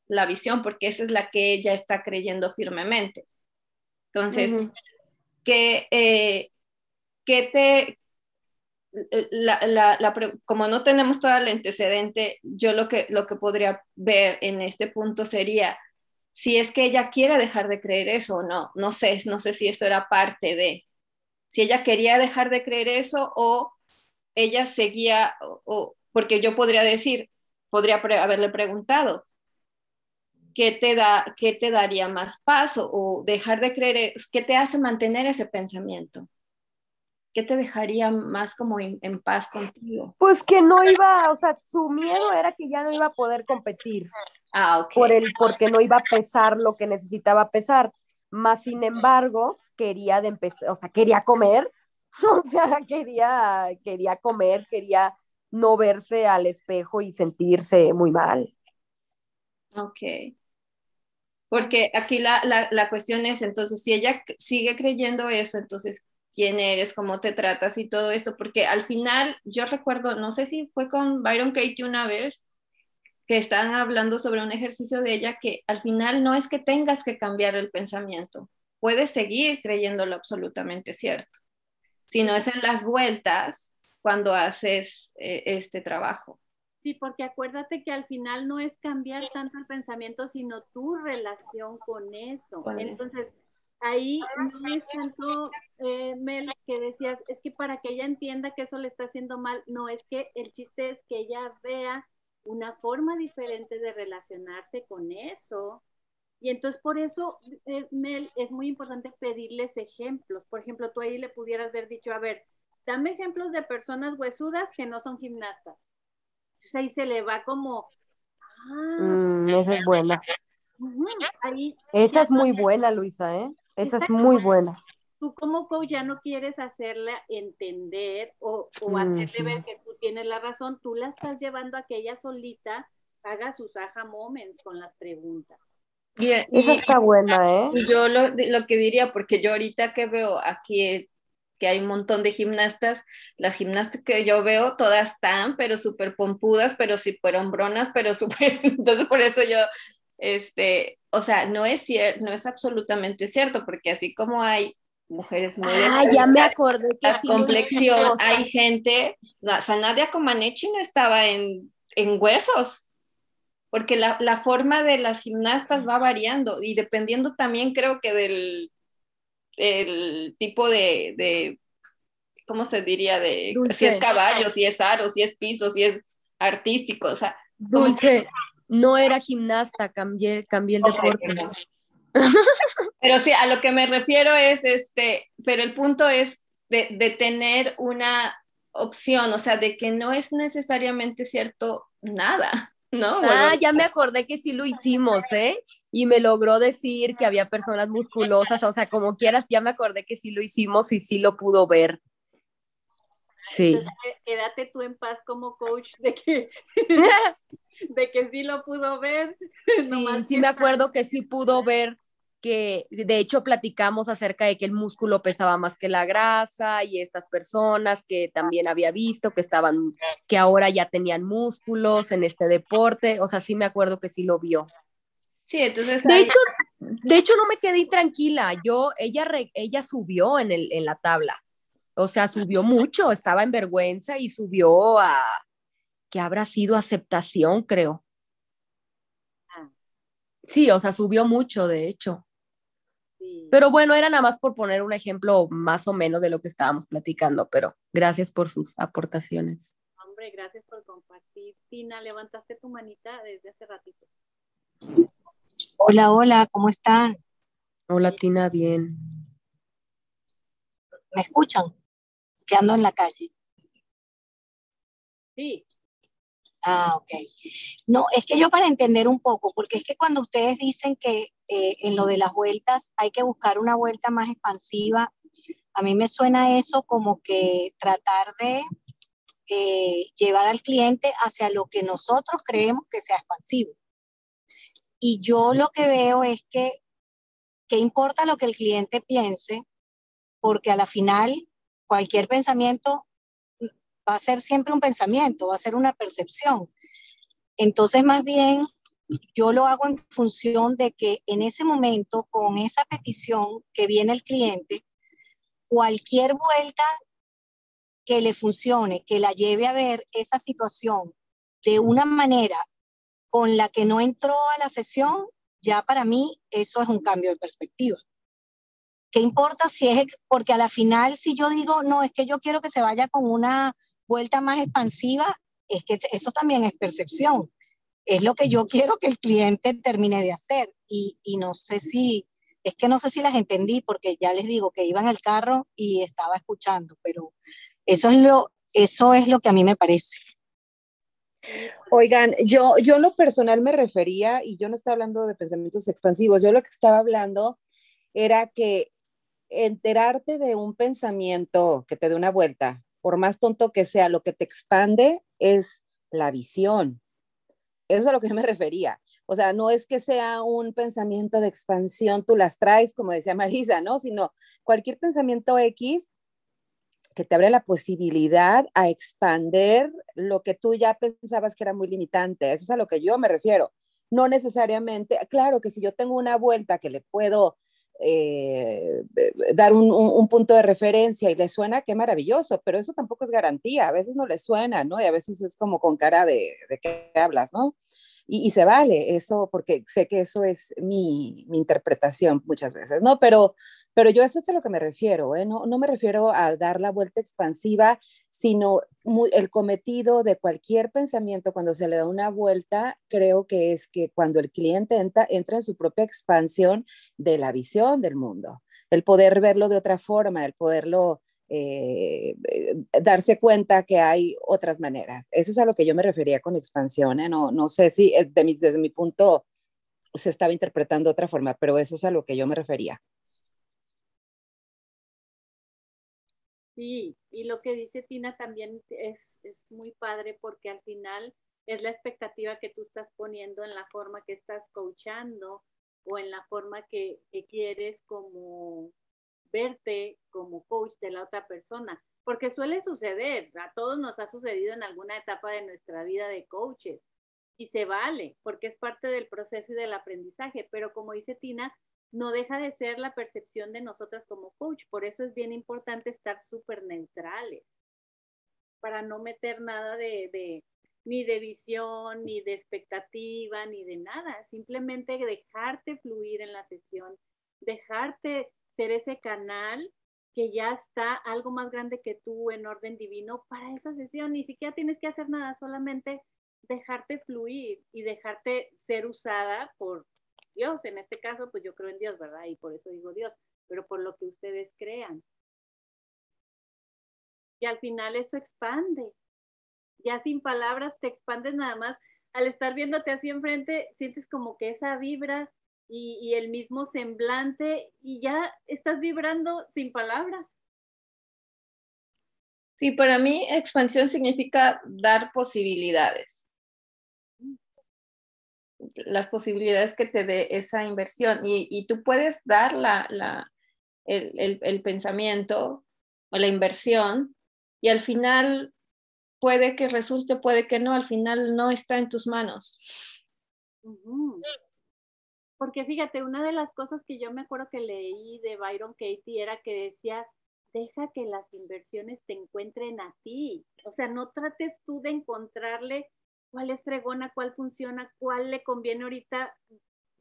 la visión porque esa es la que ella está creyendo firmemente. Entonces, que, eh, ¿qué, te, la, como no tenemos todo el antecedente, yo lo que, lo que podría ver en este punto sería si es que ella quiere dejar de creer eso o no. No sé, no sé si esto era parte de, si ella quería dejar de creer eso o ella seguía, o, porque yo podría decir, podría haberle preguntado, ¿qué te, da, ¿qué te daría más paz o dejar de creer, qué te hace mantener ese pensamiento? ¿Qué te dejaría más como en, paz contigo? Pues que no iba, o sea, su miedo era que ya no iba a poder competir. Ah, ok. Por el, porque no iba a pesar lo que necesitaba pesar. Más sin embargo, quería de empezar, o sea, quería comer, o sea, quería, quería comer, quería no verse al espejo y sentirse muy mal. Ok. Porque aquí la, la, la, cuestión es, entonces, si ella sigue creyendo eso, entonces, ¿quién eres? ¿Cómo te tratas? Y todo esto, porque al final, yo recuerdo, no sé si fue con Byron Katie una vez, que estaban hablando sobre un ejercicio de ella que al final no es que tengas que cambiar el pensamiento, puedes seguir creyéndolo absolutamente cierto, sino es en las vueltas cuando haces eh, este trabajo. Sí, porque acuérdate que al final no es cambiar tanto el pensamiento, sino tu relación con eso. Entonces, ahí no es tanto, eh, Mel, que decías, es que para que ella entienda que eso le está haciendo mal, no, es que el chiste es que ella vea una forma diferente de relacionarse con eso. Y entonces por eso, eh, Mel, es muy importante pedirles ejemplos. Por ejemplo, tú ahí le pudieras haber dicho, a ver, dame ejemplos de personas huesudas que no son gimnastas ahí se le va como... Ah, mm, esa es buena. esa es muy buena, Luisa, ¿eh? Esa es muy buena. Tú como coach ya no quieres hacerla entender o, hacerle ver que tú tienes la razón, tú la estás llevando a que ella solita haga sus aha moments con las preguntas. Y, Esa está buena, ¿eh? Yo lo, lo, que diría, porque yo ahorita que veo aquí que hay un montón de gimnastas. Las gimnastas que yo veo, todas están, pero súper pompudas, pero súper hombronas, pero súper... Entonces, por eso yo, este, o sea, no es cierto, no es absolutamente cierto, porque así como hay mujeres muy... Ah, ya me acordé que La complexión, hay gente, no, Sanadia Comaneci no estaba en, en huesos, porque la, la, forma de las gimnastas va variando y dependiendo también creo que del, el tipo de, de, ¿cómo se diría? De si es caballo, si es aro, si es piso, si es artístico, o sea. Dulce, no era gimnasta, cambié, cambié el deporte. Pero sí, a lo que me refiero es, este, pero el punto es de, de tener una opción, o sea, de que no es necesariamente cierto nada. ¿no? Ah, ya me acordé que sí lo hicimos, ¿eh? Y me logró decir que había personas musculosas, o sea, como quieras, ya me acordé que sí lo hicimos y sí lo pudo ver. Sí. quédate tú en paz como coach de que, de que sí lo pudo ver. Sí, sí me acuerdo que sí pudo ver que de hecho platicamos acerca de que el músculo pesaba más que la grasa y estas personas que también había visto que estaban, que ahora ya tenían músculos en este deporte, o sea, sí me acuerdo que sí lo vio. Sí, entonces... De hecho, de hecho no me quedé tranquila, yo, ella, ella subió en, el, en la tabla, o sea, subió mucho, estaba en vergüenza y subió a, que habrá sido aceptación, creo. Ah. Sí, o sea, subió mucho, de hecho. Pero bueno, era nada más por poner un ejemplo más o menos de lo que estábamos platicando, pero gracias por sus aportaciones. Hombre, gracias por compartir. Tina, levantaste tu manita desde hace ratito. Hola, hola, ¿cómo están? Hola, Tina, bien. ¿Me escuchan? Que ando en la calle. Sí. Ah, ok. No, es que yo para entender un poco, porque es que cuando ustedes dicen que eh, en lo de las vueltas hay que buscar una vuelta más expansiva, a mí me suena eso como que tratar de eh, llevar al cliente hacia lo que nosotros creemos que sea expansivo. Y yo lo que veo es que, ¿qué importa lo que el cliente piense? Porque a la final, cualquier pensamiento va a ser siempre un pensamiento, va a ser una percepción. Entonces, más bien, yo lo hago en función de que en ese momento, con esa petición que viene el cliente, cualquier vuelta que le funcione, que la lleve a ver esa situación de una manera con la que no entró a la sesión, ya para mí eso es un cambio de perspectiva. ¿Qué importa si es, porque a la final si yo digo, no, es que yo quiero que se vaya con una vuelta más expansiva, es que eso también es percepción. Es lo que yo quiero que el cliente termine de hacer. Y, no sé si, es que no sé si las entendí porque ya les digo que iba en el carro y estaba escuchando, pero eso es lo, eso es lo que a mí me parece. Oigan, yo, yo lo personal me refería, y yo no estaba hablando de pensamientos expansivos, yo lo que estaba hablando era que enterarte de un pensamiento que te dé una vuelta por más tonto que sea, lo que te expande es la visión. Eso es a lo que me refería. O sea, no es que sea un pensamiento de expansión, tú las traes, como decía Marisa, ¿no? Sino cualquier pensamiento X que te abre la posibilidad a expander lo que tú ya pensabas que era muy limitante. Eso es a lo que yo me refiero. No necesariamente, claro que si yo tengo una vuelta que le puedo eh, dar un, punto de referencia y le suena, qué maravilloso, pero eso tampoco es garantía. A veces no le suena, ¿no? Y a veces es como con cara de, de qué hablas, ¿no? Y, y, se vale eso, porque sé que eso es mi, mi interpretación muchas veces, ¿no? Pero pero yo eso es a lo que me refiero, ¿eh? no, no me refiero a dar la vuelta expansiva, sino el cometido de cualquier pensamiento cuando se le da una vuelta, creo que es que cuando el cliente entra, entra en su propia expansión de la visión del mundo, el poder verlo de otra forma, el poderlo eh, eh, darse cuenta que hay otras maneras. Eso es a lo que yo me refería con expansión. ¿eh? No, no sé si desde mi punto se estaba interpretando de otra forma, pero eso es a lo que yo me refería. Sí, y lo que dice Tina también es, es muy padre porque al final es la expectativa que tú estás poniendo en la forma que estás coachando o en la forma que, que quieres como verte como coach de la otra persona, porque suele suceder, a todos nos ha sucedido en alguna etapa de nuestra vida de coaches y se vale, porque es parte del proceso y del aprendizaje, pero como dice Tina, no deja de ser la percepción de nosotras como coach. Por eso es bien importante estar súper neutrales, para no meter nada de, ni de visión, ni de expectativa, ni de nada. Simplemente dejarte fluir en la sesión, dejarte ser ese canal que ya está algo más grande que tú en orden divino para esa sesión. Ni siquiera tienes que hacer nada, solamente dejarte fluir y dejarte ser usada por Dios. En este caso, pues yo creo en Dios, ¿verdad? Y por eso digo Dios, pero por lo que ustedes crean. Y al final eso expande. Ya sin palabras te expandes nada más. Al estar viéndote así enfrente, sientes como que esa vibra y, el mismo semblante y ya estás vibrando sin palabras. Sí, para mí expansión significa dar posibilidades las posibilidades que te dé esa inversión y, tú puedes dar la, el, pensamiento o la inversión y al final puede que resulte, puede que no, al final no está en tus manos. Porque fíjate, una de las cosas que yo me acuerdo que leí de Byron Katie era que decía, deja que las inversiones te encuentren a ti. O sea, no trates tú de encontrarle cuál es fregona, cuál funciona, cuál le conviene ahorita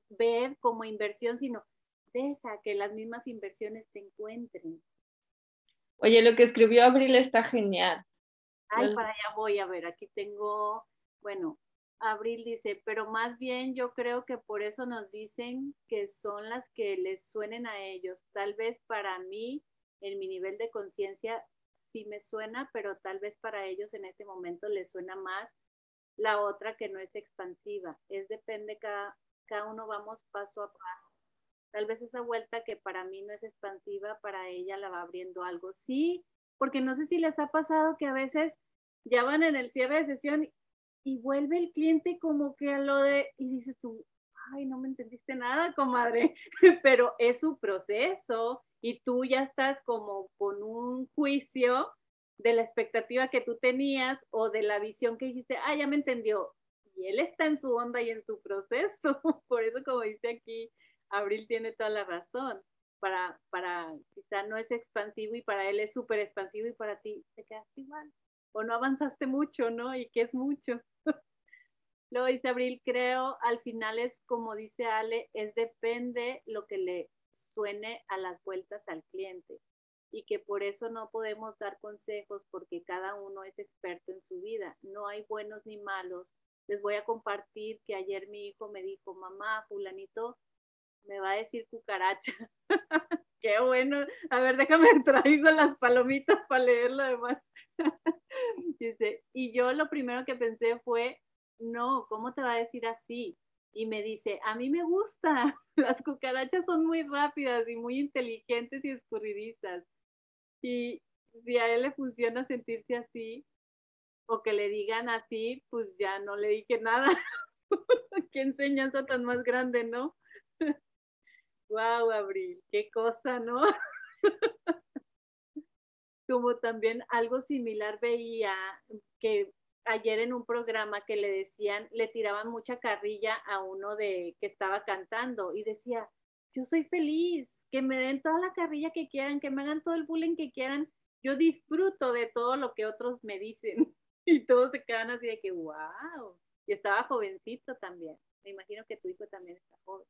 ver como inversión, sino deja que las mismas inversiones te encuentren. Oye, lo que escribió Abril está genial. Ay, para allá voy a ver, aquí tengo, bueno, Abril dice, pero más bien yo creo que por eso nos dicen que son las que les suenen a ellos. Tal vez para mí, en mi nivel de conciencia, sí me suena, pero tal vez para ellos en este momento les suena más la otra que no es expansiva. Es depende, cada, cada uno vamos paso a paso. Tal vez esa vuelta que para mí no es expansiva, para ella la va abriendo algo. Sí, porque no sé si les ha pasado que a veces ya van en el cierre de sesión y vuelve el cliente como que a lo de, y dices tú, ay, no me entendiste nada, comadre, pero es su proceso y tú ya estás como con un juicio de la expectativa que tú tenías o de la visión que dijiste, ah, ya me entendió. Y él está en su onda y en su proceso. Por eso, como dice aquí, Abril tiene toda la razón. Para, para, quizá no es expansivo y para él es súper expansivo y para ti te quedaste igual. O no avanzaste mucho, ¿no? Y que es mucho. Luego dice Abril, creo, al final es como dice Ale, es depende lo que le suene a las vueltas al cliente y que por eso no podemos dar consejos porque cada uno es experto en su vida. No hay buenos ni malos. Les voy a compartir que ayer mi hijo me dijo, mamá, fulanito me va a decir cucaracha. Qué bueno. A ver, déjame traigo las palomitas para leer lo demás. dice, y yo lo primero que pensé fue, no, ¿cómo te va a decir así? Y me dice, a mí me gusta, las cucarachas son muy rápidas y muy inteligentes y escurridizas. Y si a él le funciona sentirse así o que le digan así, pues ya no le dije nada. qué enseñanza tan más grande, ¿no? wow, Abril, qué cosa, ¿no? Como también algo similar veía que ayer en un programa que le decían, le tiraban mucha carrilla a uno de que estaba cantando y decía, yo soy feliz, que me den toda la carrilla que quieran, que me hagan todo el bullying que quieran, yo disfruto de todo lo que otros me dicen. Y todos se quedan así de que, wow. Y estaba jovencito también. Me imagino que tu hijo también está joven.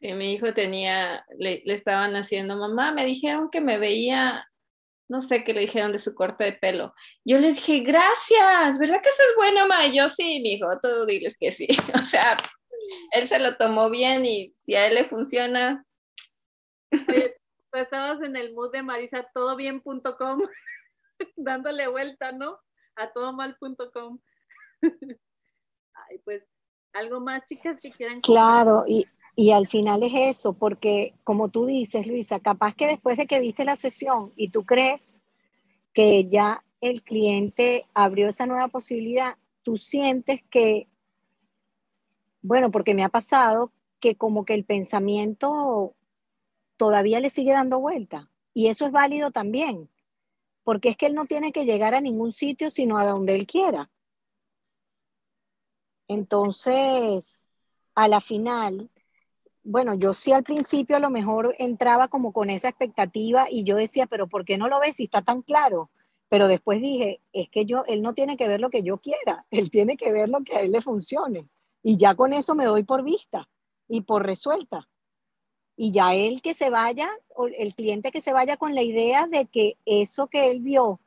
Sí, mi hijo tenía, le, le estaban haciendo, mamá, me dijeron que me veía no sé qué le dijeron de su corte de pelo. Yo le dije, gracias, ¿verdad que eso es bueno, ma? yo sí, mi hijo, tú diles que sí. O sea, él se lo tomó bien y si a él le funciona. Oye, pues estabas en el mood de Marisa, todobien.com, dándole vuelta, ¿no? A todomal.com. Ay, pues, algo más, chicas, que quieran. Claro, y, y al final es eso, porque como tú dices, Luisa, capaz que después de que viste la sesión y tú crees que ya el cliente abrió esa nueva posibilidad, tú sientes que, bueno, porque me ha pasado que como que el pensamiento todavía le sigue dando vuelta. Y eso es válido también, porque es que él no tiene que llegar a ningún sitio sino a donde él quiera. Entonces, a la final, bueno, yo sí al principio a lo mejor entraba como con esa expectativa y yo decía, pero ¿por qué no lo ves si está tan claro? Pero después dije, es que yo, él no tiene que ver lo que yo quiera, él tiene que ver lo que a él le funcione. Y ya con eso me doy por vista y por resuelta. Y ya él que se vaya, o el cliente que se vaya con la idea de que eso que él vio,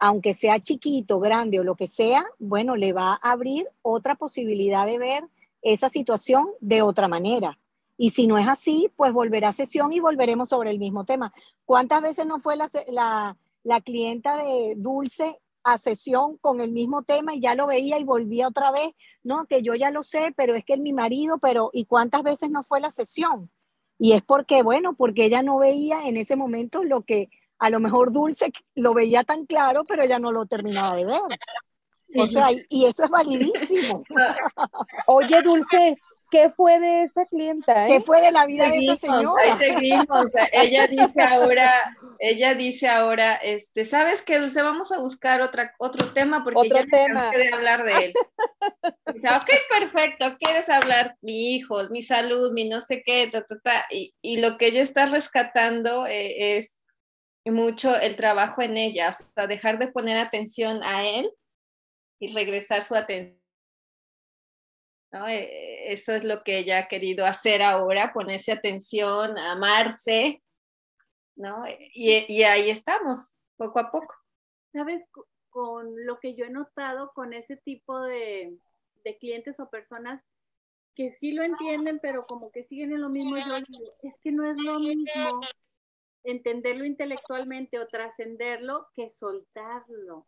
aunque sea chiquito, grande o lo que sea, bueno, le va a abrir otra posibilidad de ver esa situación de otra manera y si no es así, pues volverá a sesión y volveremos sobre el mismo tema. ¿Cuántas veces no fue la, la, clienta de Dulce a sesión con el mismo tema y ya lo veía y volvía otra vez? No, que yo ya lo sé, pero es que mi marido, pero ¿y cuántas veces no fue la sesión? Y es porque, bueno, porque ella no veía en ese momento lo que a lo mejor Dulce lo veía tan claro, pero ella no lo terminaba de ver. O sea, y eso es validísimo. Oye, Dulce, ¿qué fue de esa clienta? ¿Qué fue de la vida de esa señora? seguimos. Ella dice ahora, ella dice ahora, este, ¿sabes qué, Dulce? Vamos a buscar otra, otro tema porque otro ya tema. de hablar de él. Dice, ok, perfecto, ¿quieres hablar? Mi hijo, mi salud, mi no sé qué, ta, ta, ta. Y, y lo que ella está rescatando eh, es mucho el trabajo en ella, o sea, dejar de poner atención a él y regresar su atención. ¿no? Eh, eso es lo que ella ha querido hacer ahora, ponerse atención, amarse, ¿no? Y, y ahí estamos, poco a poco. ¿Sabes? Con lo que yo he notado con ese tipo de, de clientes o personas que sí lo entienden, pero como que siguen en lo mismo, yo digo, es que no es lo mismo entenderlo intelectualmente o trascenderlo que soltarlo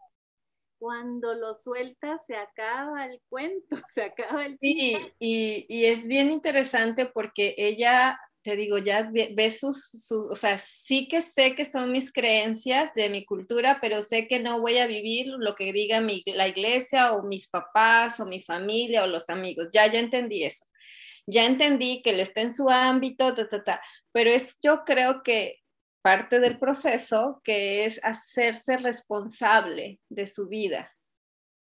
cuando lo sueltas se acaba el cuento, se acaba el Sí, y, y, es bien interesante porque ella, te digo, ya ve, sus, o sea, sí que sé que son mis creencias de mi cultura, pero sé que no voy a vivir lo que diga mi, la iglesia o mis papás o mi familia o los amigos. Ya, ya entendí eso. Ya entendí que él está en su ámbito, ta, ta, ta. pero es, yo creo que parte del proceso que es hacerse responsable de su vida.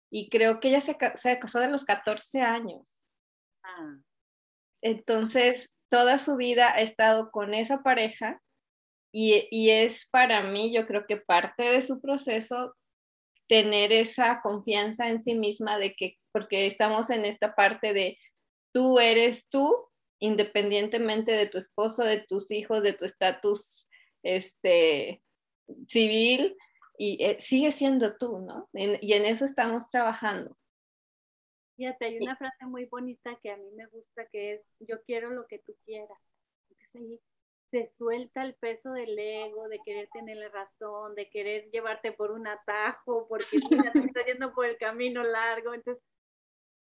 Y creo que ella se, se casó de los 14 años. Ah. Entonces, toda su vida ha estado con esa pareja y, y, es para mí, yo creo que parte de su proceso tener esa confianza en sí misma de que, porque estamos en esta parte de tú eres tú, independientemente de tu esposo, de tus hijos, de tu estatus este, civil y eh, sigue siendo tú, ¿no? y en eso estamos trabajando. Fíjate, hay una frase muy bonita que a mí me gusta que es, yo quiero lo que tú quieras. Entonces ahí se suelta el peso del ego, de querer tener la razón, de querer llevarte por un atajo, porque mira, te estás yendo por el camino largo. Entonces,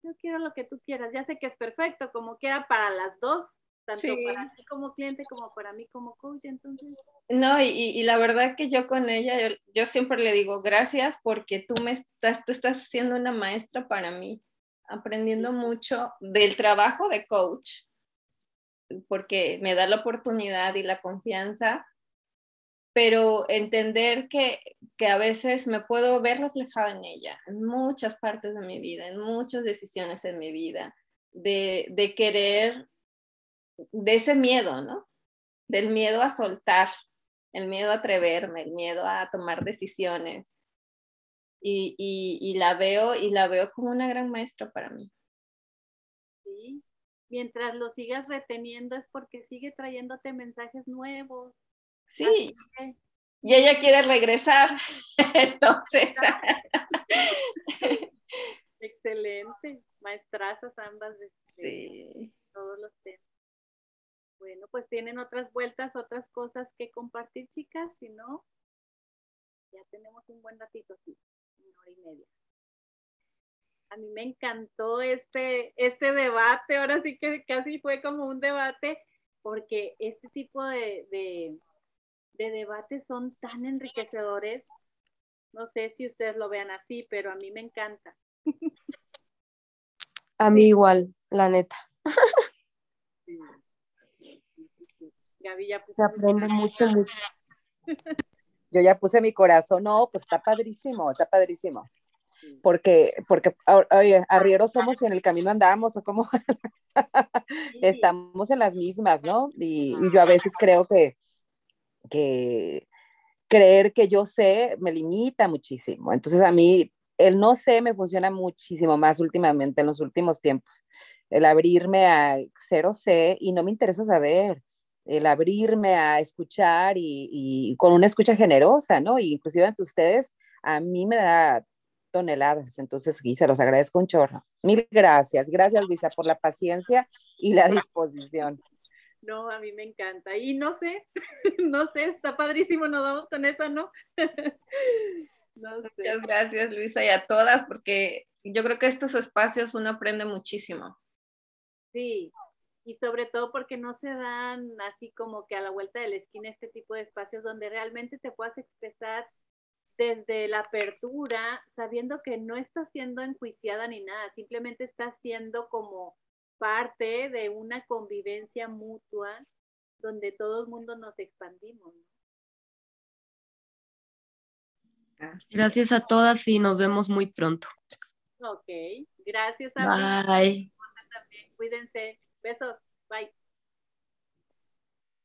yo quiero lo que tú quieras. Ya sé que es perfecto, como quiera para las dos, tanto para ti como cliente como para mí como coach, entonces. No, y, y la verdad que yo con ella, yo, yo, siempre le digo gracias porque tú me estás, tú estás siendo una maestra para mí, aprendiendo mucho del trabajo de coach, porque me da la oportunidad y la confianza, pero entender que, que a veces me puedo ver reflejado en ella, en muchas partes de mi vida, en muchas decisiones en mi vida, de, de querer de ese miedo, ¿no? Del miedo a soltar, el miedo a atreverme, el miedo a tomar decisiones. Y, y, la veo y la veo como una gran maestra para mí. Sí, mientras lo sigas reteniendo es porque sigue trayéndote mensajes nuevos. Sí. Y ella quiere regresar. Entonces. Excelente. Maestrazas ambas de, sí. todos los temas. Bueno, pues tienen otras vueltas, otras cosas que compartir, chicas, si no, ya tenemos un buen ratito aquí, una hora y media. A mí me encantó este, este debate, ahora sí que casi fue como un debate, porque este tipo de, de, de debates son tan enriquecedores. No sé si ustedes lo vean así, pero a mí me encanta. A mí igual, la neta. Gaby ya Se aprende mucho, mucho. Yo ya puse mi corazón, no, pues está padrísimo, está padrísimo. Porque, porque, oye, arrieros somos y en el camino andamos, o como estamos en las mismas, ¿no? Y, y, yo a veces creo que, que creer que yo sé me limita muchísimo. Entonces a mí el no sé me funciona muchísimo más últimamente, en los últimos tiempos. El abrirme a cero sé y no me interesa saber el abrirme a escuchar y, con una escucha generosa, ¿no? Y inclusive ante ustedes, a mí me da toneladas, entonces y se los agradezco un chorro. Mil gracias, gracias Luisa por la paciencia y la disposición. No, a mí me encanta. Y no sé, no sé, está padrísimo, nos vamos con eso, ¿no? no sé. Muchas gracias Luisa y a todas, porque yo creo que estos espacios uno aprende muchísimo. Sí, y sobre todo porque no se dan así como que a la vuelta de la esquina este tipo de espacios donde realmente te puedas expresar desde la apertura, sabiendo que no estás siendo enjuiciada ni nada, simplemente estás siendo como parte de una convivencia mutua donde todo el mundo nos expandimos. Gracias a todas y nos vemos muy pronto. Ok, gracias a Bye. También. Cuídense. Besos. Bye.